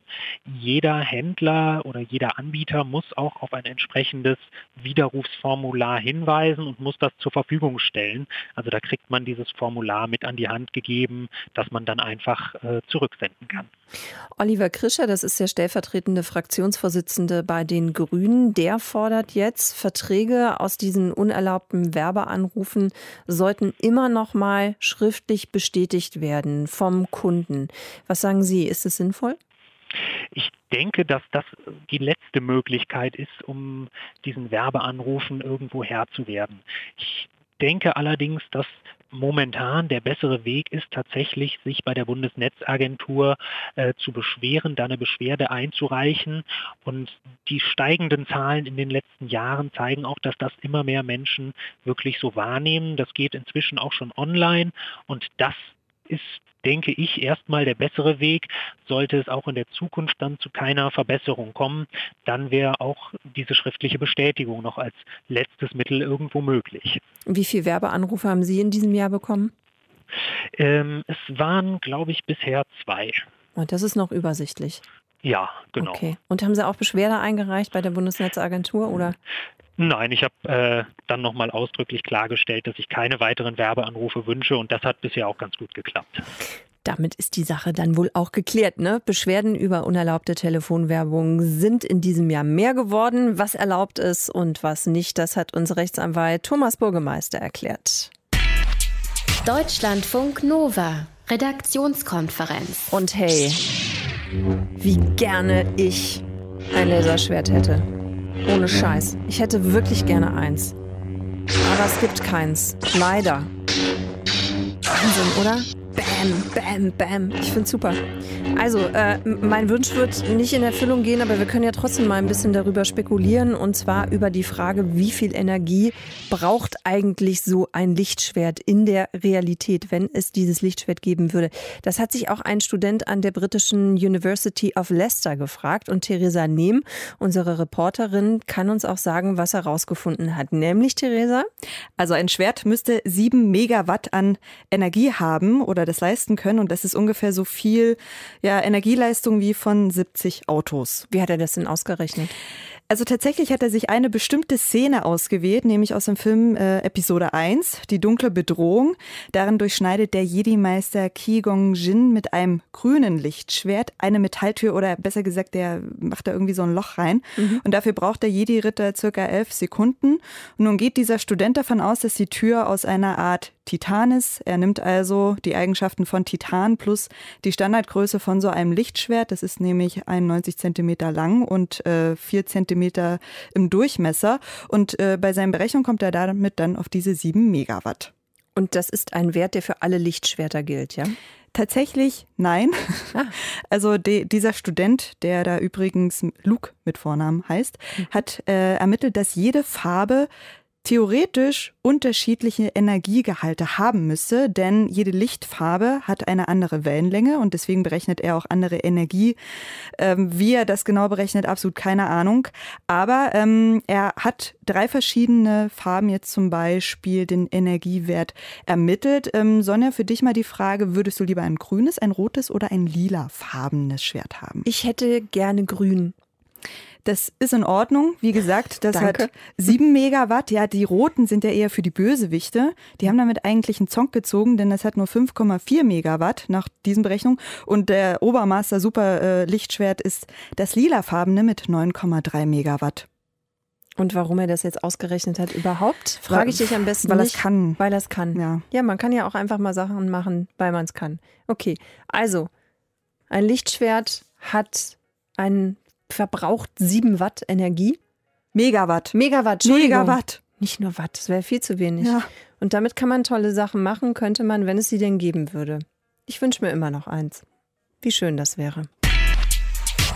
Jeder Händler oder jeder Anbieter muss auch auf ein entsprechendes Widerrufsformular hinweisen und muss das zur Verfügung stellen. Also da kriegt man dieses Formular mit an die Hand gegeben, das man dann einfach äh, zurücksenden kann. Oliver Krischer, das ist der stellvertretende Fraktionsvorsitzende bei den Grünen, der fordert jetzt, Verträge aus diesen unerlaubten Werbeanrufen sollten immer noch mal schriftlich bestätigt werden vom Kunden. Was sagen Sie, ist es sinnvoll? Ich denke, dass das die letzte Möglichkeit ist, um diesen Werbeanrufen irgendwo Herr zu werden. Ich denke allerdings, dass momentan der bessere Weg ist, tatsächlich sich bei der Bundesnetzagentur äh, zu beschweren, da eine Beschwerde einzureichen. Und die steigenden Zahlen in den letzten Jahren zeigen auch, dass das immer mehr Menschen wirklich so wahrnehmen. Das geht inzwischen auch schon online und das ist, denke ich, erstmal der bessere Weg. Sollte es auch in der Zukunft dann zu keiner Verbesserung kommen, dann wäre auch diese schriftliche Bestätigung noch als letztes Mittel irgendwo möglich. Wie viele Werbeanrufe haben Sie in diesem Jahr bekommen? Ähm, es waren, glaube ich, bisher zwei. Und das ist noch übersichtlich. Ja, genau. Okay. Und haben Sie auch Beschwerde eingereicht bei der Bundesnetzagentur oder? Nein, ich habe äh, dann nochmal ausdrücklich klargestellt, dass ich keine weiteren Werbeanrufe wünsche und das hat bisher auch ganz gut geklappt. Damit ist die Sache dann wohl auch geklärt. Ne? Beschwerden über unerlaubte Telefonwerbung sind in diesem Jahr mehr geworden. Was erlaubt ist und was nicht, das hat unser Rechtsanwalt Thomas Burgemeister erklärt. Deutschlandfunk Nova, Redaktionskonferenz. Und hey, wie gerne ich ein Laserschwert hätte. Ohne Scheiß. Ich hätte wirklich gerne eins. Aber es gibt keins. Leider. Wahnsinn, oder? Bam, bam, bam. Ich find's super. Also, äh, mein Wunsch wird nicht in Erfüllung gehen, aber wir können ja trotzdem mal ein bisschen darüber spekulieren. Und zwar über die Frage, wie viel Energie braucht eigentlich so ein Lichtschwert in der Realität, wenn es dieses Lichtschwert geben würde. Das hat sich auch ein Student an der britischen University of Leicester gefragt. Und Theresa Nehm, unsere Reporterin, kann uns auch sagen, was er rausgefunden hat. Nämlich, Theresa? Also ein Schwert müsste sieben Megawatt an Energie haben oder das leisten können. Und das ist ungefähr so viel ja, Energieleistung wie von 70 Autos. Wie hat er das denn ausgerechnet? Also tatsächlich hat er sich eine bestimmte Szene ausgewählt, nämlich aus dem Film äh, Episode 1, Die dunkle Bedrohung. Darin durchschneidet der Jedi-Meister Ki Gong Jin mit einem grünen Lichtschwert eine Metalltür oder besser gesagt, der macht da irgendwie so ein Loch rein. Mhm. Und dafür braucht der Jedi-Ritter circa elf Sekunden. Und nun geht dieser Student davon aus, dass die Tür aus einer Art Titan ist. Er nimmt also die Eigenschaften von Titan plus die Standardgröße von so einem Lichtschwert. Das ist nämlich 91 Zentimeter lang und äh, 4 Zentimeter im Durchmesser. Und äh, bei seinen Berechnungen kommt er damit dann auf diese 7 Megawatt. Und das ist ein Wert, der für alle Lichtschwerter gilt, ja? Tatsächlich nein. Ah. Also de, dieser Student, der da übrigens Luke mit Vornamen heißt, mhm. hat äh, ermittelt, dass jede Farbe theoretisch unterschiedliche Energiegehalte haben müsse, denn jede Lichtfarbe hat eine andere Wellenlänge und deswegen berechnet er auch andere Energie. Ähm, wie er das genau berechnet, absolut keine Ahnung. Aber ähm, er hat drei verschiedene Farben jetzt zum Beispiel den Energiewert ermittelt. Ähm, Sonja, für dich mal die Frage, würdest du lieber ein grünes, ein rotes oder ein lilafarbenes Schwert haben? Ich hätte gerne grün. Das ist in Ordnung. Wie gesagt, das Danke. hat sieben Megawatt. Ja, die roten sind ja eher für die Bösewichte. Die haben damit eigentlich einen Zonk gezogen, denn das hat nur 5,4 Megawatt nach diesen Berechnungen. Und der Obermaster Super äh, Lichtschwert ist das lilafarbene mit 9,3 Megawatt. Und warum er das jetzt ausgerechnet hat überhaupt, frage ich dich am besten weil nicht. Weil er kann. Weil er kann. Ja. ja, man kann ja auch einfach mal Sachen machen, weil man es kann. Okay, also ein Lichtschwert hat einen verbraucht 7 Watt Energie. Megawatt. Megawatt, Megawatt. Nicht nur Watt, das wäre viel zu wenig. Ja. Und damit kann man tolle Sachen machen, könnte man, wenn es sie denn geben würde. Ich wünsche mir immer noch eins. Wie schön das wäre.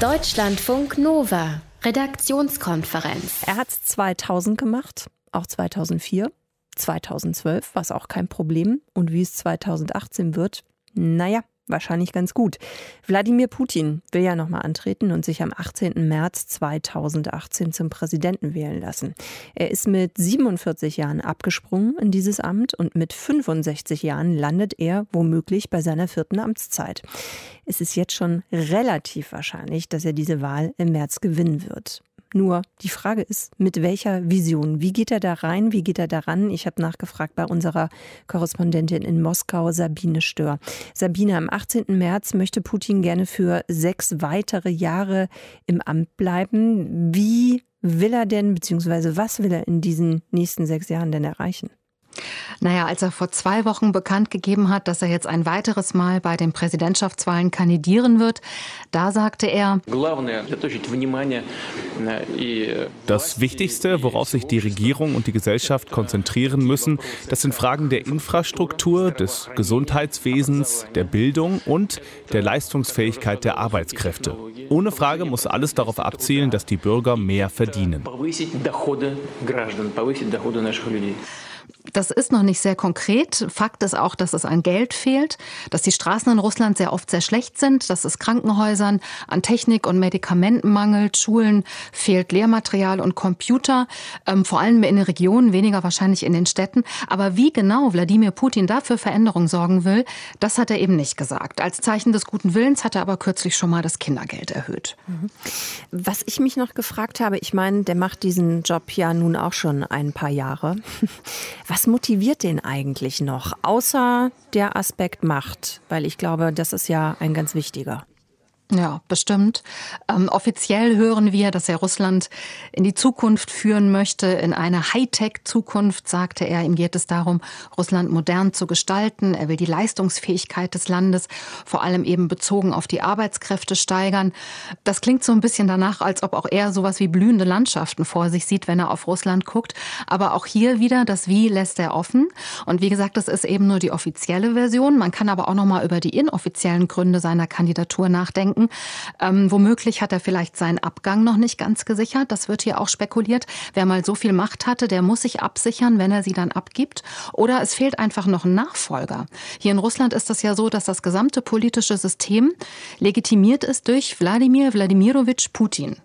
Deutschlandfunk Nova, Redaktionskonferenz. Er hat es 2000 gemacht, auch 2004, 2012, was auch kein Problem. Und wie es 2018 wird, naja, wahrscheinlich ganz gut. Wladimir Putin will ja nochmal antreten und sich am 18. März 2018 zum Präsidenten wählen lassen. Er ist mit 47 Jahren abgesprungen in dieses Amt und mit 65 Jahren landet er womöglich bei seiner vierten Amtszeit. Es ist jetzt schon relativ wahrscheinlich, dass er diese Wahl im März gewinnen wird. Nur die Frage ist, mit welcher Vision? Wie geht er da rein? Wie geht er daran? Ich habe nachgefragt bei unserer Korrespondentin in Moskau, Sabine Stör. Sabine, am 18. März möchte Putin gerne für sechs weitere Jahre im Amt bleiben. Wie will er denn, beziehungsweise was will er in diesen nächsten sechs Jahren denn erreichen? Naja, als er vor zwei Wochen bekannt gegeben hat, dass er jetzt ein weiteres Mal bei den Präsidentschaftswahlen kandidieren wird, da sagte er, das Wichtigste, worauf sich die Regierung und die Gesellschaft konzentrieren müssen, das sind Fragen der Infrastruktur, des Gesundheitswesens, der Bildung und der Leistungsfähigkeit der Arbeitskräfte. Ohne Frage muss alles darauf abzielen, dass die Bürger mehr verdienen. Das ist noch nicht sehr konkret. Fakt ist auch, dass es an Geld fehlt, dass die Straßen in Russland sehr oft sehr schlecht sind, dass es Krankenhäusern an Technik und Medikamenten mangelt, Schulen fehlt Lehrmaterial und Computer, ähm, vor allem in den Regionen, weniger wahrscheinlich in den Städten. Aber wie genau Wladimir Putin dafür Veränderung sorgen will, das hat er eben nicht gesagt. Als Zeichen des guten Willens hat er aber kürzlich schon mal das Kindergeld erhöht. Mhm. Was ich mich noch gefragt habe, ich meine, der macht diesen Job ja nun auch schon ein paar Jahre. Was motiviert den eigentlich noch, außer der Aspekt Macht? Weil ich glaube, das ist ja ein ganz wichtiger. Ja, bestimmt. Ähm, offiziell hören wir, dass er Russland in die Zukunft führen möchte, in eine Hightech-Zukunft, sagte er. Ihm geht es darum, Russland modern zu gestalten. Er will die Leistungsfähigkeit des Landes, vor allem eben bezogen auf die Arbeitskräfte, steigern. Das klingt so ein bisschen danach, als ob auch er sowas wie blühende Landschaften vor sich sieht, wenn er auf Russland guckt. Aber auch hier wieder, das Wie lässt er offen. Und wie gesagt, das ist eben nur die offizielle Version. Man kann aber auch noch mal über die inoffiziellen Gründe seiner Kandidatur nachdenken denken. Ähm, womöglich hat er vielleicht seinen Abgang noch nicht ganz gesichert. Das wird hier auch spekuliert. Wer mal so viel Macht hatte, der muss sich absichern, wenn er sie dann abgibt. Oder es fehlt einfach noch ein Nachfolger. Hier in Russland ist es ja so, dass das gesamte politische System legitimiert ist durch Wladimir Wladimirovich Putin.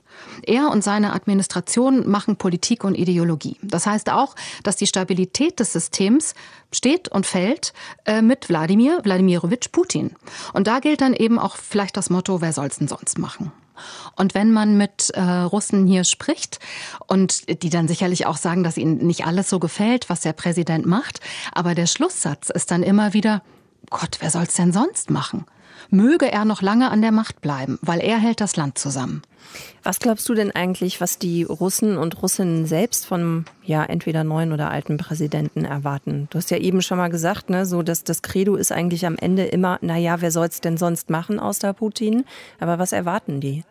Er und seine Administration machen Politik und Ideologie. Das heißt auch, dass die Stabilität des Systems steht und fällt äh, mit Wladimir Wladimirovich Putin. Und da gilt dann eben auch vielleicht das Motto, wer soll's denn sonst machen? Und wenn man mit äh, Russen hier spricht und die dann sicherlich auch sagen, dass ihnen nicht alles so gefällt, was der Präsident macht, aber der Schlusssatz ist dann immer wieder, Gott, wer soll's denn sonst machen? Möge er noch lange an der Macht bleiben, weil er hält das Land zusammen. Was glaubst du denn eigentlich, was die Russen und Russinnen selbst von ja entweder neuen oder alten Präsidenten erwarten? Du hast ja eben schon mal gesagt, ne, so dass das Credo ist eigentlich am Ende immer, na ja, wer soll's denn sonst machen außer Putin? Aber was erwarten die?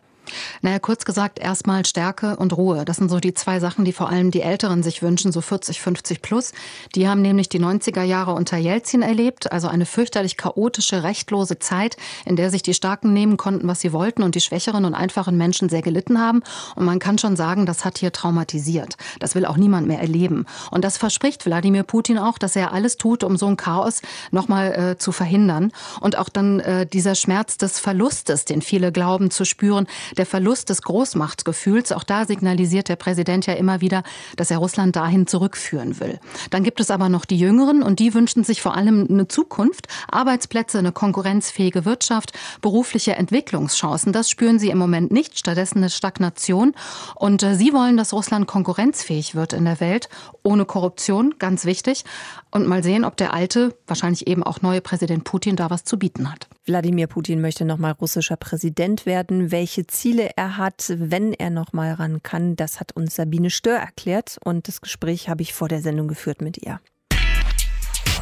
Naja, kurz gesagt, erstmal Stärke und Ruhe. Das sind so die zwei Sachen, die vor allem die Älteren sich wünschen, so 40, 50 plus. Die haben nämlich die 90er Jahre unter Jelzin erlebt, also eine fürchterlich chaotische, rechtlose Zeit, in der sich die Starken nehmen konnten, was sie wollten und die schwächeren und einfachen Menschen sehr gelitten haben. Und man kann schon sagen, das hat hier traumatisiert. Das will auch niemand mehr erleben. Und das verspricht Wladimir Putin auch, dass er alles tut, um so ein Chaos nochmal äh, zu verhindern. Und auch dann äh, dieser Schmerz des Verlustes, den viele glauben zu spüren, der Verlust des Großmachtgefühls. Auch da signalisiert der Präsident ja immer wieder, dass er Russland dahin zurückführen will. Dann gibt es aber noch die Jüngeren und die wünschen sich vor allem eine Zukunft, Arbeitsplätze, eine konkurrenzfähige Wirtschaft, berufliche Entwicklungschancen. Das spüren sie im Moment nicht, stattdessen eine Stagnation. Und äh, sie wollen, dass Russland konkurrenzfähig wird in der Welt, ohne Korruption, ganz wichtig. Und mal sehen, ob der alte, wahrscheinlich eben auch neue Präsident Putin da was zu bieten hat. Wladimir Putin möchte nochmal russischer Präsident werden. Welche Ziele er hat, wenn er nochmal ran kann, das hat uns Sabine Stör erklärt. Und das Gespräch habe ich vor der Sendung geführt mit ihr.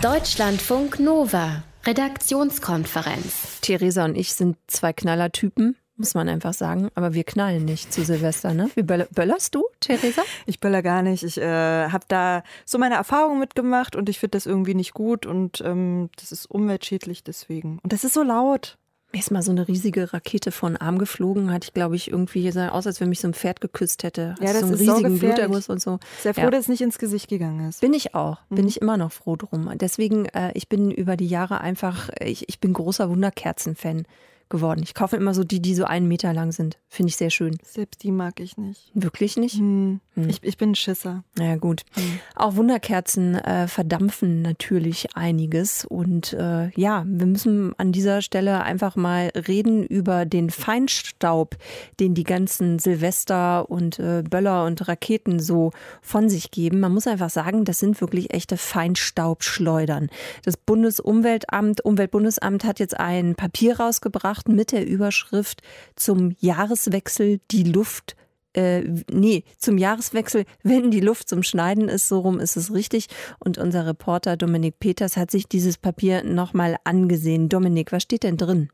Deutschlandfunk Nova, Redaktionskonferenz. Theresa und ich sind zwei Knallertypen. Muss man einfach sagen. Aber wir knallen nicht zu Silvester, ne? Wie böller, böllerst du, Theresa? Ich böller gar nicht. Ich äh, habe da so meine Erfahrungen mitgemacht und ich finde das irgendwie nicht gut und ähm, das ist umweltschädlich deswegen. Und das ist so laut. Mir ist mal so eine riesige Rakete von Arm geflogen, hatte ich, glaube ich, irgendwie sah aus, als wenn mich so ein Pferd geküsst hätte. Ja, das so einen ist riesigen so Bluterguss und so. Sehr froh, Ja. dass es nicht ins Gesicht gegangen ist. Bin ich auch. Bin Mhm. ich immer noch froh drum. Deswegen, äh, ich bin über die Jahre einfach, ich, ich bin großer Wunderkerzen-Fan geworden. Ich kaufe immer so die, die so einen Meter lang sind. Finde ich sehr schön. Selbst die mag ich nicht. Wirklich nicht? Hm. Hm. Ich, ich bin ein Schisser. Naja, gut. Hm. Auch Wunderkerzen äh, verdampfen natürlich einiges. Und äh, ja, wir müssen an dieser Stelle einfach mal reden über den Feinstaub, den die ganzen Silvester und äh, Böller und Raketen so von sich geben. Man muss einfach sagen, das sind wirklich echte Feinstaubschleudern. Das Bundesumweltamt, Umweltbundesamt hat jetzt ein Papier rausgebracht mit der Überschrift zum Jahreswechsel die Luft äh, nee, zum Jahreswechsel, wenn die Luft zum Schneiden ist, so rum ist es richtig. Und unser Reporter Dominik Peters hat sich dieses Papier nochmal angesehen. Dominik, was steht denn drin?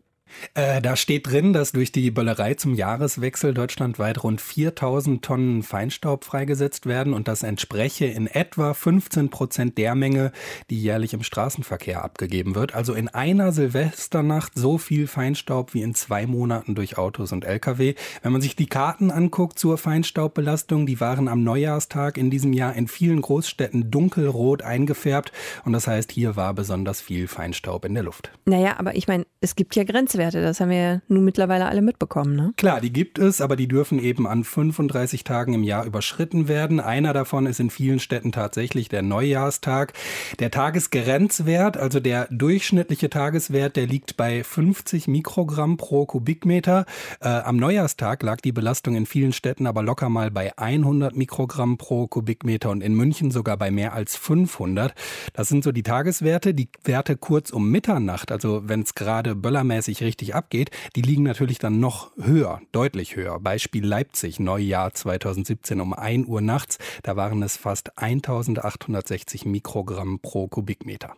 Äh, da steht drin, dass durch die Böllerei zum Jahreswechsel deutschlandweit rund 4000 Tonnen Feinstaub freigesetzt werden und das entspreche in etwa 15 Prozent der Menge, die jährlich im Straßenverkehr abgegeben wird. Also in einer Silvesternacht so viel Feinstaub wie in zwei Monaten durch Autos und Lkw. Wenn man sich die Karten anguckt zur Feinstaubbelastung, die waren am Neujahrstag in diesem Jahr in vielen Großstädten dunkelrot eingefärbt und das heißt, hier war besonders viel Feinstaub in der Luft. Naja, aber ich meine, es gibt ja Grenzwerte, das haben wir ja nun mittlerweile alle mitbekommen, ne? Klar, die gibt es, aber die dürfen eben an 35 Tagen im Jahr überschritten werden. Einer davon ist in vielen Städten tatsächlich der Neujahrstag. Der Tagesgrenzwert, also der durchschnittliche Tageswert, der liegt bei 50 Mikrogramm pro Kubikmeter. Äh, am Neujahrstag lag die Belastung in vielen Städten aber locker mal bei 100 Mikrogramm pro Kubikmeter und in München sogar bei mehr als 500. Das sind so die Tageswerte. Die Werte kurz um Mitternacht, also wenn es gerade böllermäßig richtig abgeht, die liegen natürlich dann noch höher, deutlich höher. Beispiel Leipzig, Neujahr 2017 um 1 Uhr nachts, da waren es fast 1860 Mikrogramm pro Kubikmeter.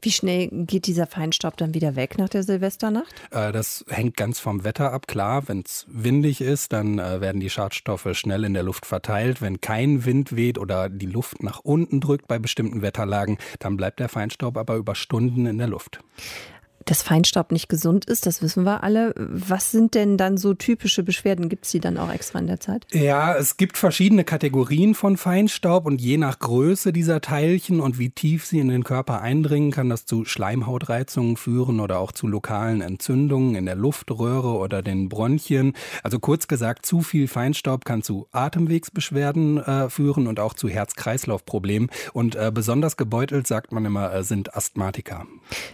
Wie schnell geht dieser Feinstaub dann wieder weg nach der Silvesternacht? Äh, Das hängt ganz vom Wetter ab. Klar, wenn es windig ist, dann äh, werden die Schadstoffe schnell in der Luft verteilt. Wenn kein Wind weht oder die Luft nach unten drückt bei bestimmten Wetterlagen, dann bleibt der Feinstaub aber über Stunden in der Luft. Dass Feinstaub nicht gesund ist, das wissen wir alle. Was sind denn dann so typische Beschwerden? Gibt es die dann auch extra in der Zeit? Ja, es gibt verschiedene Kategorien von Feinstaub und je nach Größe dieser Teilchen und wie tief sie in den Körper eindringen, kann das zu Schleimhautreizungen führen oder auch zu lokalen Entzündungen in der Luftröhre oder den Bronchien. Also kurz gesagt, zu viel Feinstaub kann zu Atemwegsbeschwerden äh, führen und auch zu Herz-Kreislauf-Problemen. Und äh, besonders gebeutelt, sagt man immer, äh, sind Asthmatiker.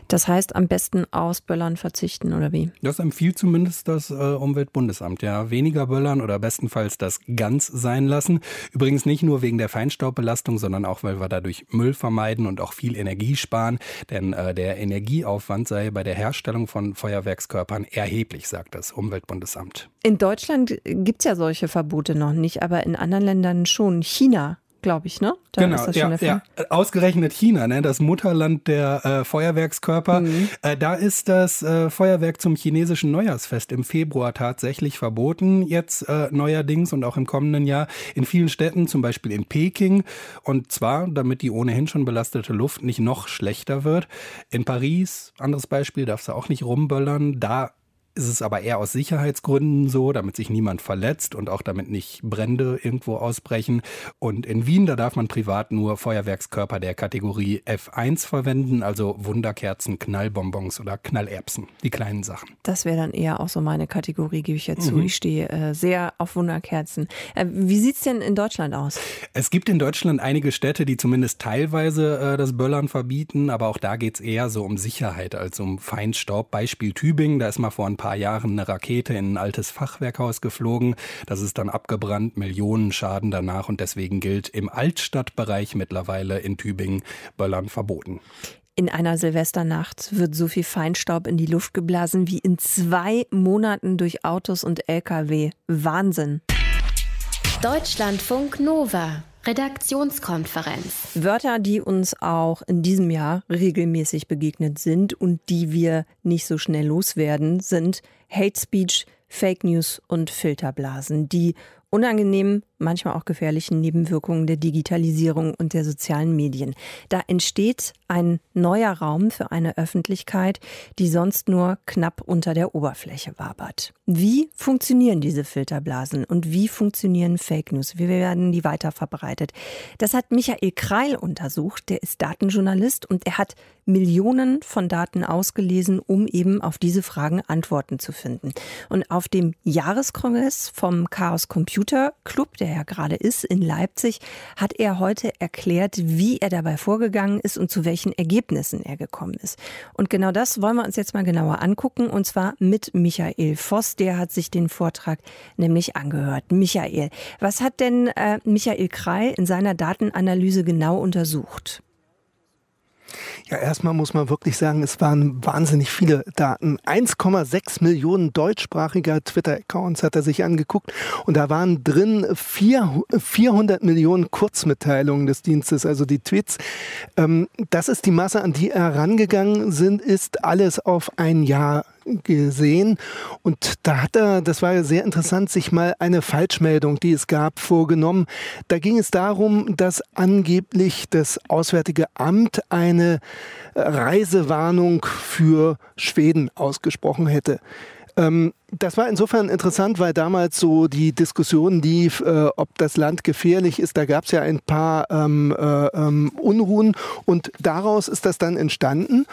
Das heißt, am besten aus Böllern verzichten oder wie? Das empfiehlt zumindest das äh, Umweltbundesamt. Ja, weniger böllern oder bestenfalls das ganz sein lassen. Übrigens nicht nur wegen der Feinstaubbelastung, sondern auch, weil wir dadurch Müll vermeiden und auch viel Energie sparen. Denn äh, der Energieaufwand sei bei der Herstellung von Feuerwerkskörpern erheblich, sagt das Umweltbundesamt. In Deutschland gibt es ja solche Verbote noch nicht, aber in anderen Ländern schon. China, glaube ich, ne? Da genau, ja, ja. Ausgerechnet China, ne, das Mutterland der äh, Feuerwerkskörper. Mhm. Äh, da ist das äh, Feuerwerk zum chinesischen Neujahrsfest im Februar tatsächlich verboten, jetzt äh, neuerdings und auch im kommenden Jahr in vielen Städten, zum Beispiel in Peking. Und zwar, damit die ohnehin schon belastete Luft nicht noch schlechter wird. In Paris, anderes Beispiel, darfst du auch nicht rumböllern. Da ist es aber eher aus Sicherheitsgründen so, damit sich niemand verletzt und auch damit nicht Brände irgendwo ausbrechen. Und in Wien, da darf man privat nur Feuerwerkskörper der Kategorie F1 verwenden, also Wunderkerzen, Knallbonbons oder Knallerbsen, die kleinen Sachen. Das wäre dann eher auch so meine Kategorie, gebe ich ja zu. Mhm. Ich stehe äh, sehr auf Wunderkerzen. Äh, wie sieht's denn in Deutschland aus? Es gibt in Deutschland einige Städte, die zumindest teilweise äh, das Böllern verbieten, aber auch da geht's eher so um Sicherheit als um Feinstaub. Beispiel Tübingen, da ist mal vor ein paar Jahren eine Rakete in ein altes Fachwerkhaus geflogen. Das ist dann abgebrannt, Millionen Schaden danach und deswegen gilt im Altstadtbereich mittlerweile in Tübingen Böllern verboten. In einer Silvesternacht wird so viel Feinstaub in die Luft geblasen wie in zwei Monaten durch Autos und Lkw. Wahnsinn. Deutschlandfunk Nova. Redaktionskonferenz. Wörter, die uns auch in diesem Jahr regelmäßig begegnet sind und die wir nicht so schnell loswerden, sind Hate Speech, Fake News und Filterblasen, die unangenehmen, manchmal auch gefährlichen Nebenwirkungen der Digitalisierung und der sozialen Medien. Da entsteht ein neuer Raum für eine Öffentlichkeit, die sonst nur knapp unter der Oberfläche wabert. Wie funktionieren diese Filterblasen und wie funktionieren Fake News? Wie werden die weiter verbreitet? Das hat Michael Kreil untersucht. Der ist Datenjournalist und er hat Millionen von Daten ausgelesen, um eben auf diese Fragen Antworten zu finden. Und auf dem Jahreskongress vom Chaos Computer Club, der ja gerade ist in Leipzig, hat er heute erklärt, wie er dabei vorgegangen ist und zu welchen Ergebnissen er gekommen ist. Und genau das wollen wir uns jetzt mal genauer angucken und zwar mit Michael Voss. Der hat sich den Vortrag nämlich angehört. Michael, was hat denn äh, Michael Krei in seiner Datenanalyse genau untersucht? Ja, erstmal muss man wirklich sagen, es waren wahnsinnig viele Daten. 1,6 Millionen deutschsprachiger Twitter-Accounts hat er sich angeguckt und da waren drin 400 Millionen Kurzmitteilungen des Dienstes, also die Tweets. Ähm, das ist die Masse, an die er rangegangen sind, ist alles auf ein Jahr gesehen und da hat er, das war ja sehr interessant, sich mal eine Falschmeldung, die es gab, vorgenommen. Da ging es darum, dass angeblich das Auswärtige Amt eine Reisewarnung für Schweden ausgesprochen hätte. Ähm, das war insofern interessant, weil damals so die Diskussion lief, äh, ob das Land gefährlich ist. Da gab es ja ein paar ähm, äh, ähm, Unruhen und daraus ist das dann entstanden.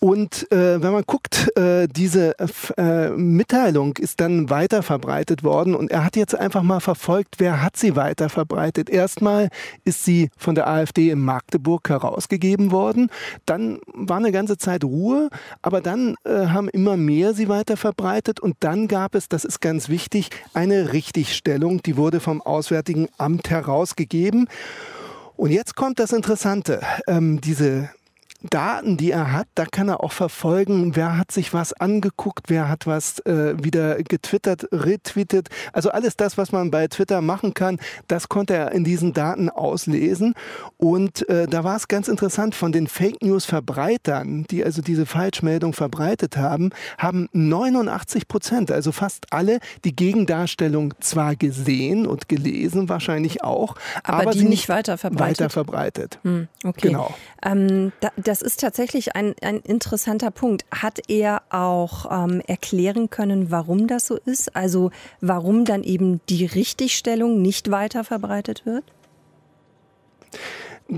Und äh, wenn man guckt, äh, diese äh, Mitteilung ist dann weiter verbreitet worden und er hat jetzt einfach mal verfolgt, wer hat sie weiter verbreitet. Erstmal ist sie von der AfD in Magdeburg herausgegeben worden. Dann war eine ganze Zeit Ruhe, aber dann äh, haben immer mehr sie weiter verbreitet und dann gab es, das ist ganz wichtig, eine Richtigstellung, die wurde vom Auswärtigen Amt herausgegeben. Und jetzt kommt das Interessante. Ähm, diese Daten, die er hat, da kann er auch verfolgen, wer hat sich was angeguckt, wer hat was äh, wieder getwittert, retweetet. Also alles das, was man bei Twitter machen kann, das konnte er in diesen Daten auslesen. Und äh, da war es ganz interessant, von den Fake News-Verbreitern, die also diese Falschmeldung verbreitet haben, haben 89 Prozent, also fast alle, die Gegendarstellung zwar gesehen und gelesen, wahrscheinlich auch, aber, aber die nicht weiter verbreitet. Weiter verbreitet. Hm, okay. Genau. Ähm, da, das ist tatsächlich ein, ein interessanter Punkt. Hat er auch ähm, erklären können, warum das so ist? Also warum dann eben die Richtigstellung nicht weiter verbreitet wird?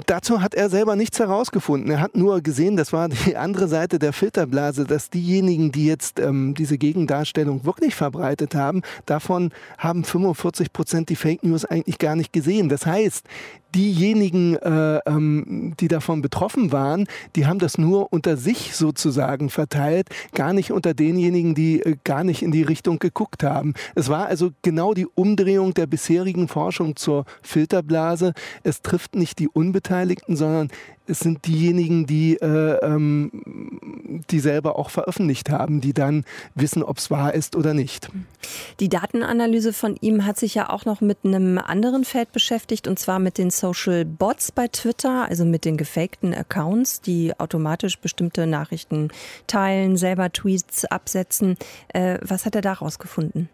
Dazu hat er selber nichts herausgefunden. Er hat nur gesehen, das war die andere Seite der Filterblase, dass diejenigen, die jetzt ähm, diese Gegendarstellung wirklich verbreitet haben, davon haben 45 Prozent die Fake News eigentlich gar nicht gesehen. Das heißt, diejenigen, äh, ähm, die davon betroffen waren, die haben das nur unter sich sozusagen verteilt, gar nicht unter denjenigen, die äh, gar nicht in die Richtung geguckt haben. Es war also genau die Umdrehung der bisherigen Forschung zur Filterblase. Es trifft nicht die Unbeteiligten, sondern es sind diejenigen, die, äh, ähm, die selber auch veröffentlicht haben, die dann wissen, ob es wahr ist oder nicht. Die Datenanalyse von ihm hat sich ja auch noch mit einem anderen Feld beschäftigt, und zwar mit den Social Bots bei Twitter, also mit den gefakten Accounts, die automatisch bestimmte Nachrichten teilen, selber Tweets absetzen. Äh, was hat er daraus gefunden?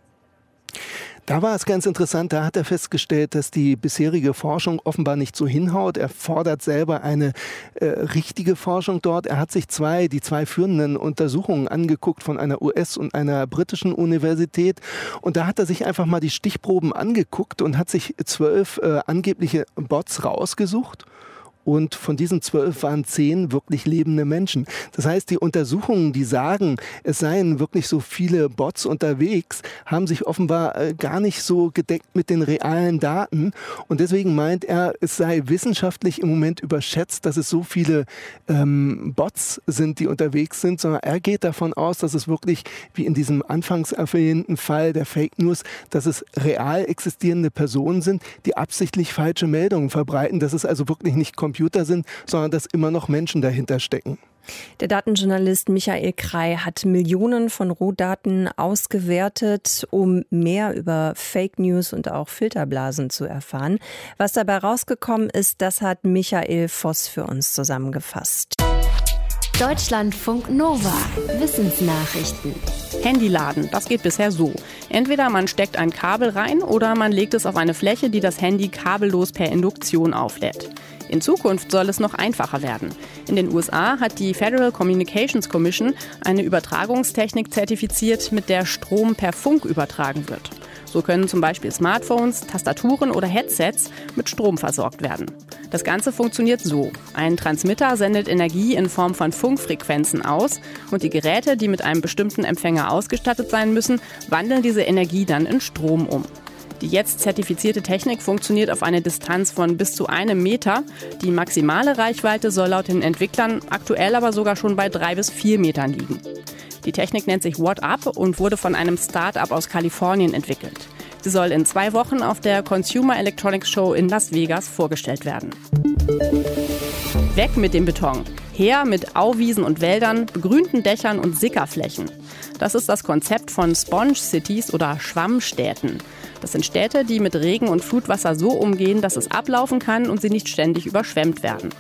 Da war es ganz interessant, da hat er festgestellt, dass die bisherige Forschung offenbar nicht so hinhaut. Er fordert selber eine äh, richtige Forschung dort. Er hat sich zwei, die zwei führenden Untersuchungen angeguckt von einer US- und einer britischen Universität. Und da hat er sich einfach mal die Stichproben angeguckt und hat sich zwölf äh, angebliche Bots rausgesucht und von diesen zwölf waren zehn wirklich lebende Menschen. Das heißt, die Untersuchungen, die sagen, es seien wirklich so viele Bots unterwegs, haben sich offenbar äh, gar nicht so gedeckt mit den realen Daten. Und deswegen meint er, es sei wissenschaftlich im Moment überschätzt, dass es so viele ähm, Bots sind, die unterwegs sind, sondern er geht davon aus, dass es wirklich, wie in diesem anfangs erwähnten Fall der Fake News, dass es real existierende Personen sind, die absichtlich falsche Meldungen verbreiten. Das ist also wirklich nicht kompliziert Computer sind, sondern dass immer noch Menschen dahinter stecken. Der Datenjournalist Michael Krei hat Millionen von Rohdaten ausgewertet, um mehr über Fake News und auch Filterblasen zu erfahren. Was dabei rausgekommen ist, das hat Michael Voss für uns zusammengefasst. Deutschlandfunk Nova. Wissensnachrichten. Handyladen, das geht bisher so. Entweder man steckt ein Kabel rein oder man legt es auf eine Fläche, die das Handy kabellos per Induktion auflädt. In Zukunft soll es noch einfacher werden. In den USA hat die Federal Communications Commission eine Übertragungstechnik zertifiziert, mit der Strom per Funk übertragen wird. So können zum Beispiel Smartphones, Tastaturen oder Headsets mit Strom versorgt werden. Das Ganze funktioniert so. Ein Transmitter sendet Energie in Form von Funkfrequenzen aus und die Geräte, die mit einem bestimmten Empfänger ausgestattet sein müssen, wandeln diese Energie dann in Strom um. Die jetzt zertifizierte Technik funktioniert auf eine Distanz von bis zu einem Meter. Die maximale Reichweite soll laut den Entwicklern aktuell aber sogar schon bei drei bis vier Metern liegen. Die Technik nennt sich What Up und wurde von einem Start-up aus Kalifornien entwickelt. Sie soll in zwei Wochen auf der Consumer Electronics Show in Las Vegas vorgestellt werden. Weg mit dem Beton. Her mit Auwiesen und Wäldern, begrünten Dächern und Sickerflächen. Das ist das Konzept von Sponge Cities oder Schwammstädten. Das sind Städte, die mit Regen und Flutwasser so umgehen, dass es ablaufen kann und sie nicht ständig überschwemmt werden.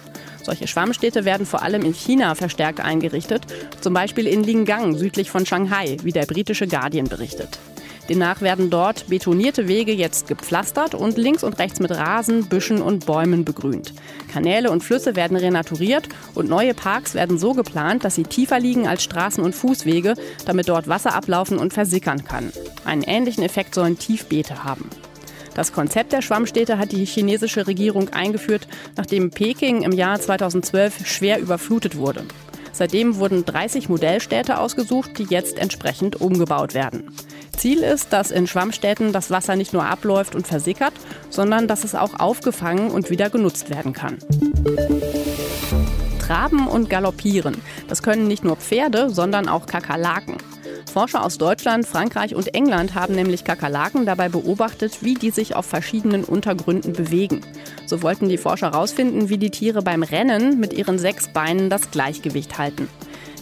Solche Schwammstädte werden vor allem in China verstärkt eingerichtet, zum Beispiel in Lingang südlich von Shanghai, wie der britische Guardian berichtet. Demnach werden dort betonierte Wege jetzt gepflastert und links und rechts mit Rasen, Büschen und Bäumen begrünt. Kanäle und Flüsse werden renaturiert und neue Parks werden so geplant, dass sie tiefer liegen als Straßen und Fußwege, damit dort Wasser ablaufen und versickern kann. Einen ähnlichen Effekt sollen Tiefbeete haben. Das Konzept der Schwammstädte hat die chinesische Regierung eingeführt, nachdem Peking im Jahr 2012 schwer überflutet wurde. Seitdem wurden 30 Modellstädte ausgesucht, die jetzt entsprechend umgebaut werden. Ziel ist, dass in Schwammstädten das Wasser nicht nur abläuft und versickert, sondern dass es auch aufgefangen und wieder genutzt werden kann. Traben und Galoppieren. Das können nicht nur Pferde, sondern auch Kakerlaken. Forscher aus Deutschland, Frankreich und England haben nämlich Kakerlaken dabei beobachtet, wie die sich auf verschiedenen Untergründen bewegen. So wollten die Forscher herausfinden, wie die Tiere beim Rennen mit ihren sechs Beinen das Gleichgewicht halten.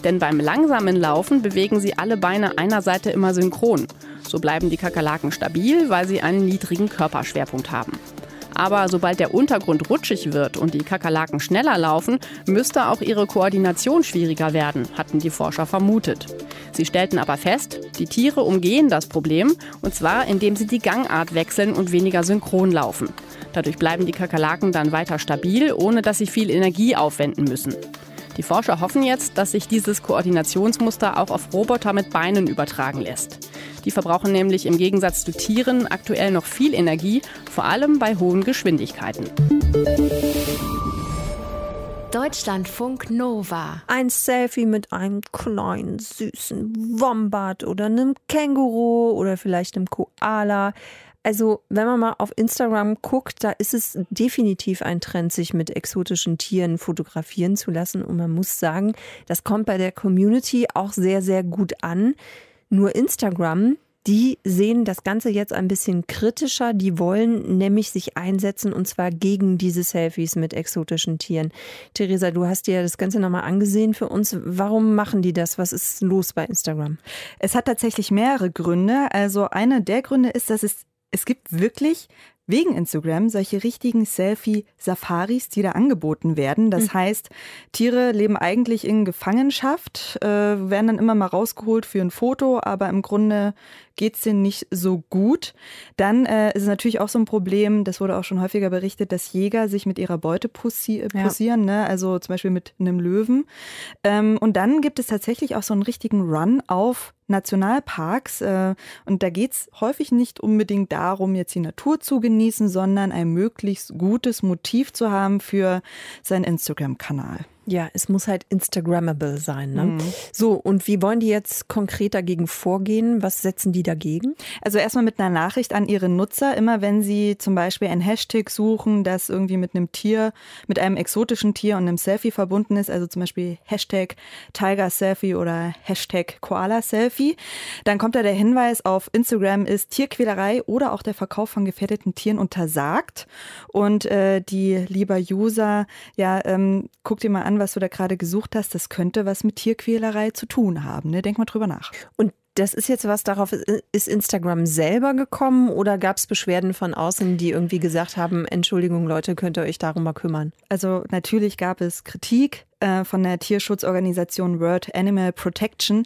Denn beim langsamen Laufen bewegen sie alle Beine einer Seite immer synchron. So bleiben die Kakerlaken stabil, weil sie einen niedrigen Körperschwerpunkt haben. Aber sobald der Untergrund rutschig wird und die Kakerlaken schneller laufen, müsste auch ihre Koordination schwieriger werden, hatten die Forscher vermutet. Sie stellten aber fest, die Tiere umgehen das Problem, und zwar indem sie die Gangart wechseln und weniger synchron laufen. Dadurch bleiben die Kakerlaken dann weiter stabil, ohne dass sie viel Energie aufwenden müssen. Die Forscher hoffen jetzt, dass sich dieses Koordinationsmuster auch auf Roboter mit Beinen übertragen lässt. Die verbrauchen nämlich im Gegensatz zu Tieren aktuell noch viel Energie, vor allem bei hohen Geschwindigkeiten. Deutschlandfunk Nova. Ein Selfie mit einem kleinen, süßen Wombat oder einem Känguru oder vielleicht einem Koala. Also, wenn man mal auf Instagram guckt, da ist es definitiv ein Trend, sich mit exotischen Tieren fotografieren zu lassen. Und man muss sagen, das kommt bei der Community auch sehr, sehr gut an. Nur Instagram, die sehen das Ganze jetzt ein bisschen kritischer. Die wollen nämlich sich einsetzen und zwar gegen diese Selfies mit exotischen Tieren. Theresa, du hast dir das Ganze nochmal angesehen für uns. Warum machen die das? Was ist los bei Instagram? Es hat tatsächlich mehrere Gründe. Also einer der Gründe ist, dass es es gibt wirklich wegen Instagram solche richtigen Selfie-Safaris, die da angeboten werden. Das mhm. heißt, Tiere leben eigentlich in Gefangenschaft, äh, werden dann immer mal rausgeholt für ein Foto, aber im Grunde geht es denen nicht so gut. Dann äh, ist es natürlich auch so ein Problem, das wurde auch schon häufiger berichtet, dass Jäger sich mit ihrer Beute posi posieren, ja. ne? also zum Beispiel mit einem Löwen. Ähm, und dann gibt es tatsächlich auch so einen richtigen Run auf Nationalparks. Äh, und da geht es häufig nicht unbedingt darum, jetzt die Natur zu genießen, sondern ein möglichst gutes Motiv zu haben für seinen Instagram-Kanal. Ja, es muss halt Instagrammable sein. Ne? Mhm. So, und wie wollen die jetzt konkret dagegen vorgehen? Was setzen die dagegen? Also erstmal mit einer Nachricht an ihre Nutzer. Immer wenn sie zum Beispiel ein Hashtag suchen, das irgendwie mit einem Tier, mit einem exotischen Tier und einem Selfie verbunden ist, also zum Beispiel Hashtag Tiger Selfie oder Hashtag Koala Selfie, dann kommt da der Hinweis auf Instagram ist Tierquälerei oder auch der Verkauf von gefährdeten Tieren untersagt. Und äh, die lieber User, ja, ähm, guckt ihr mal an, was du da gerade gesucht hast, das könnte was mit Tierquälerei zu tun haben. Ne? Denk mal drüber nach. Und das ist jetzt was, darauf ist Instagram selber gekommen oder gab es Beschwerden von außen, die irgendwie gesagt haben, Entschuldigung Leute, könnt ihr euch darum mal kümmern? Also natürlich gab es Kritik. Äh, von der Tierschutzorganisation World Animal Protection,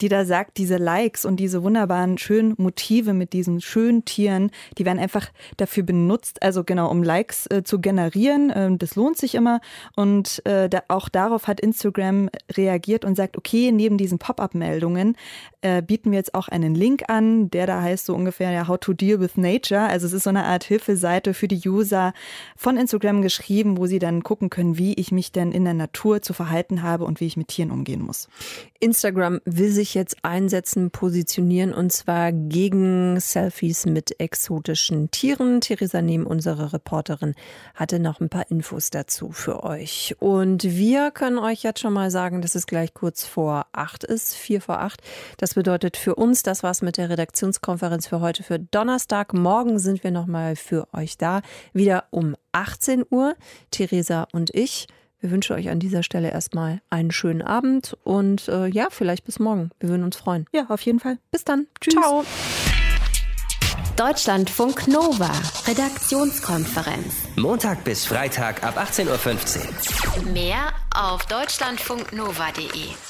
die da sagt, diese Likes und diese wunderbaren schönen Motive mit diesen schönen Tieren, die werden einfach dafür benutzt, also genau, um Likes äh, zu generieren. Ähm, das lohnt sich immer. Und äh, da, auch darauf hat Instagram reagiert und sagt, okay, neben diesen Pop-up-Meldungen äh, bieten wir jetzt auch einen Link an, der da heißt so ungefähr ja, How to Deal with Nature. Also es ist so eine Art Hilfeseite für die User von Instagram geschrieben, wo sie dann gucken können, wie ich mich denn in der Natur zu verhalten habe und wie ich mit Tieren umgehen muss. Instagram will sich jetzt einsetzen, positionieren und zwar gegen Selfies mit exotischen Tieren. Theresa Nehm, unsere Reporterin, hatte noch ein paar Infos dazu für euch. Und wir können euch jetzt schon mal sagen, dass es gleich kurz vor acht ist, vier vor acht. Das bedeutet für uns, das war's mit der Redaktionskonferenz für heute für Donnerstag. Morgen sind wir nochmal für euch da, wieder um 18 Uhr. Theresa und ich. Wir wünschen euch an dieser Stelle erstmal einen schönen Abend und äh, ja, vielleicht bis morgen. Wir würden uns freuen. Ja, auf jeden Fall. Bis dann. Tschüss. Ciao. Deutschlandfunk Nova, Redaktionskonferenz. Montag bis Freitag ab 18.15 Uhr. Mehr auf deutschlandfunknova.de.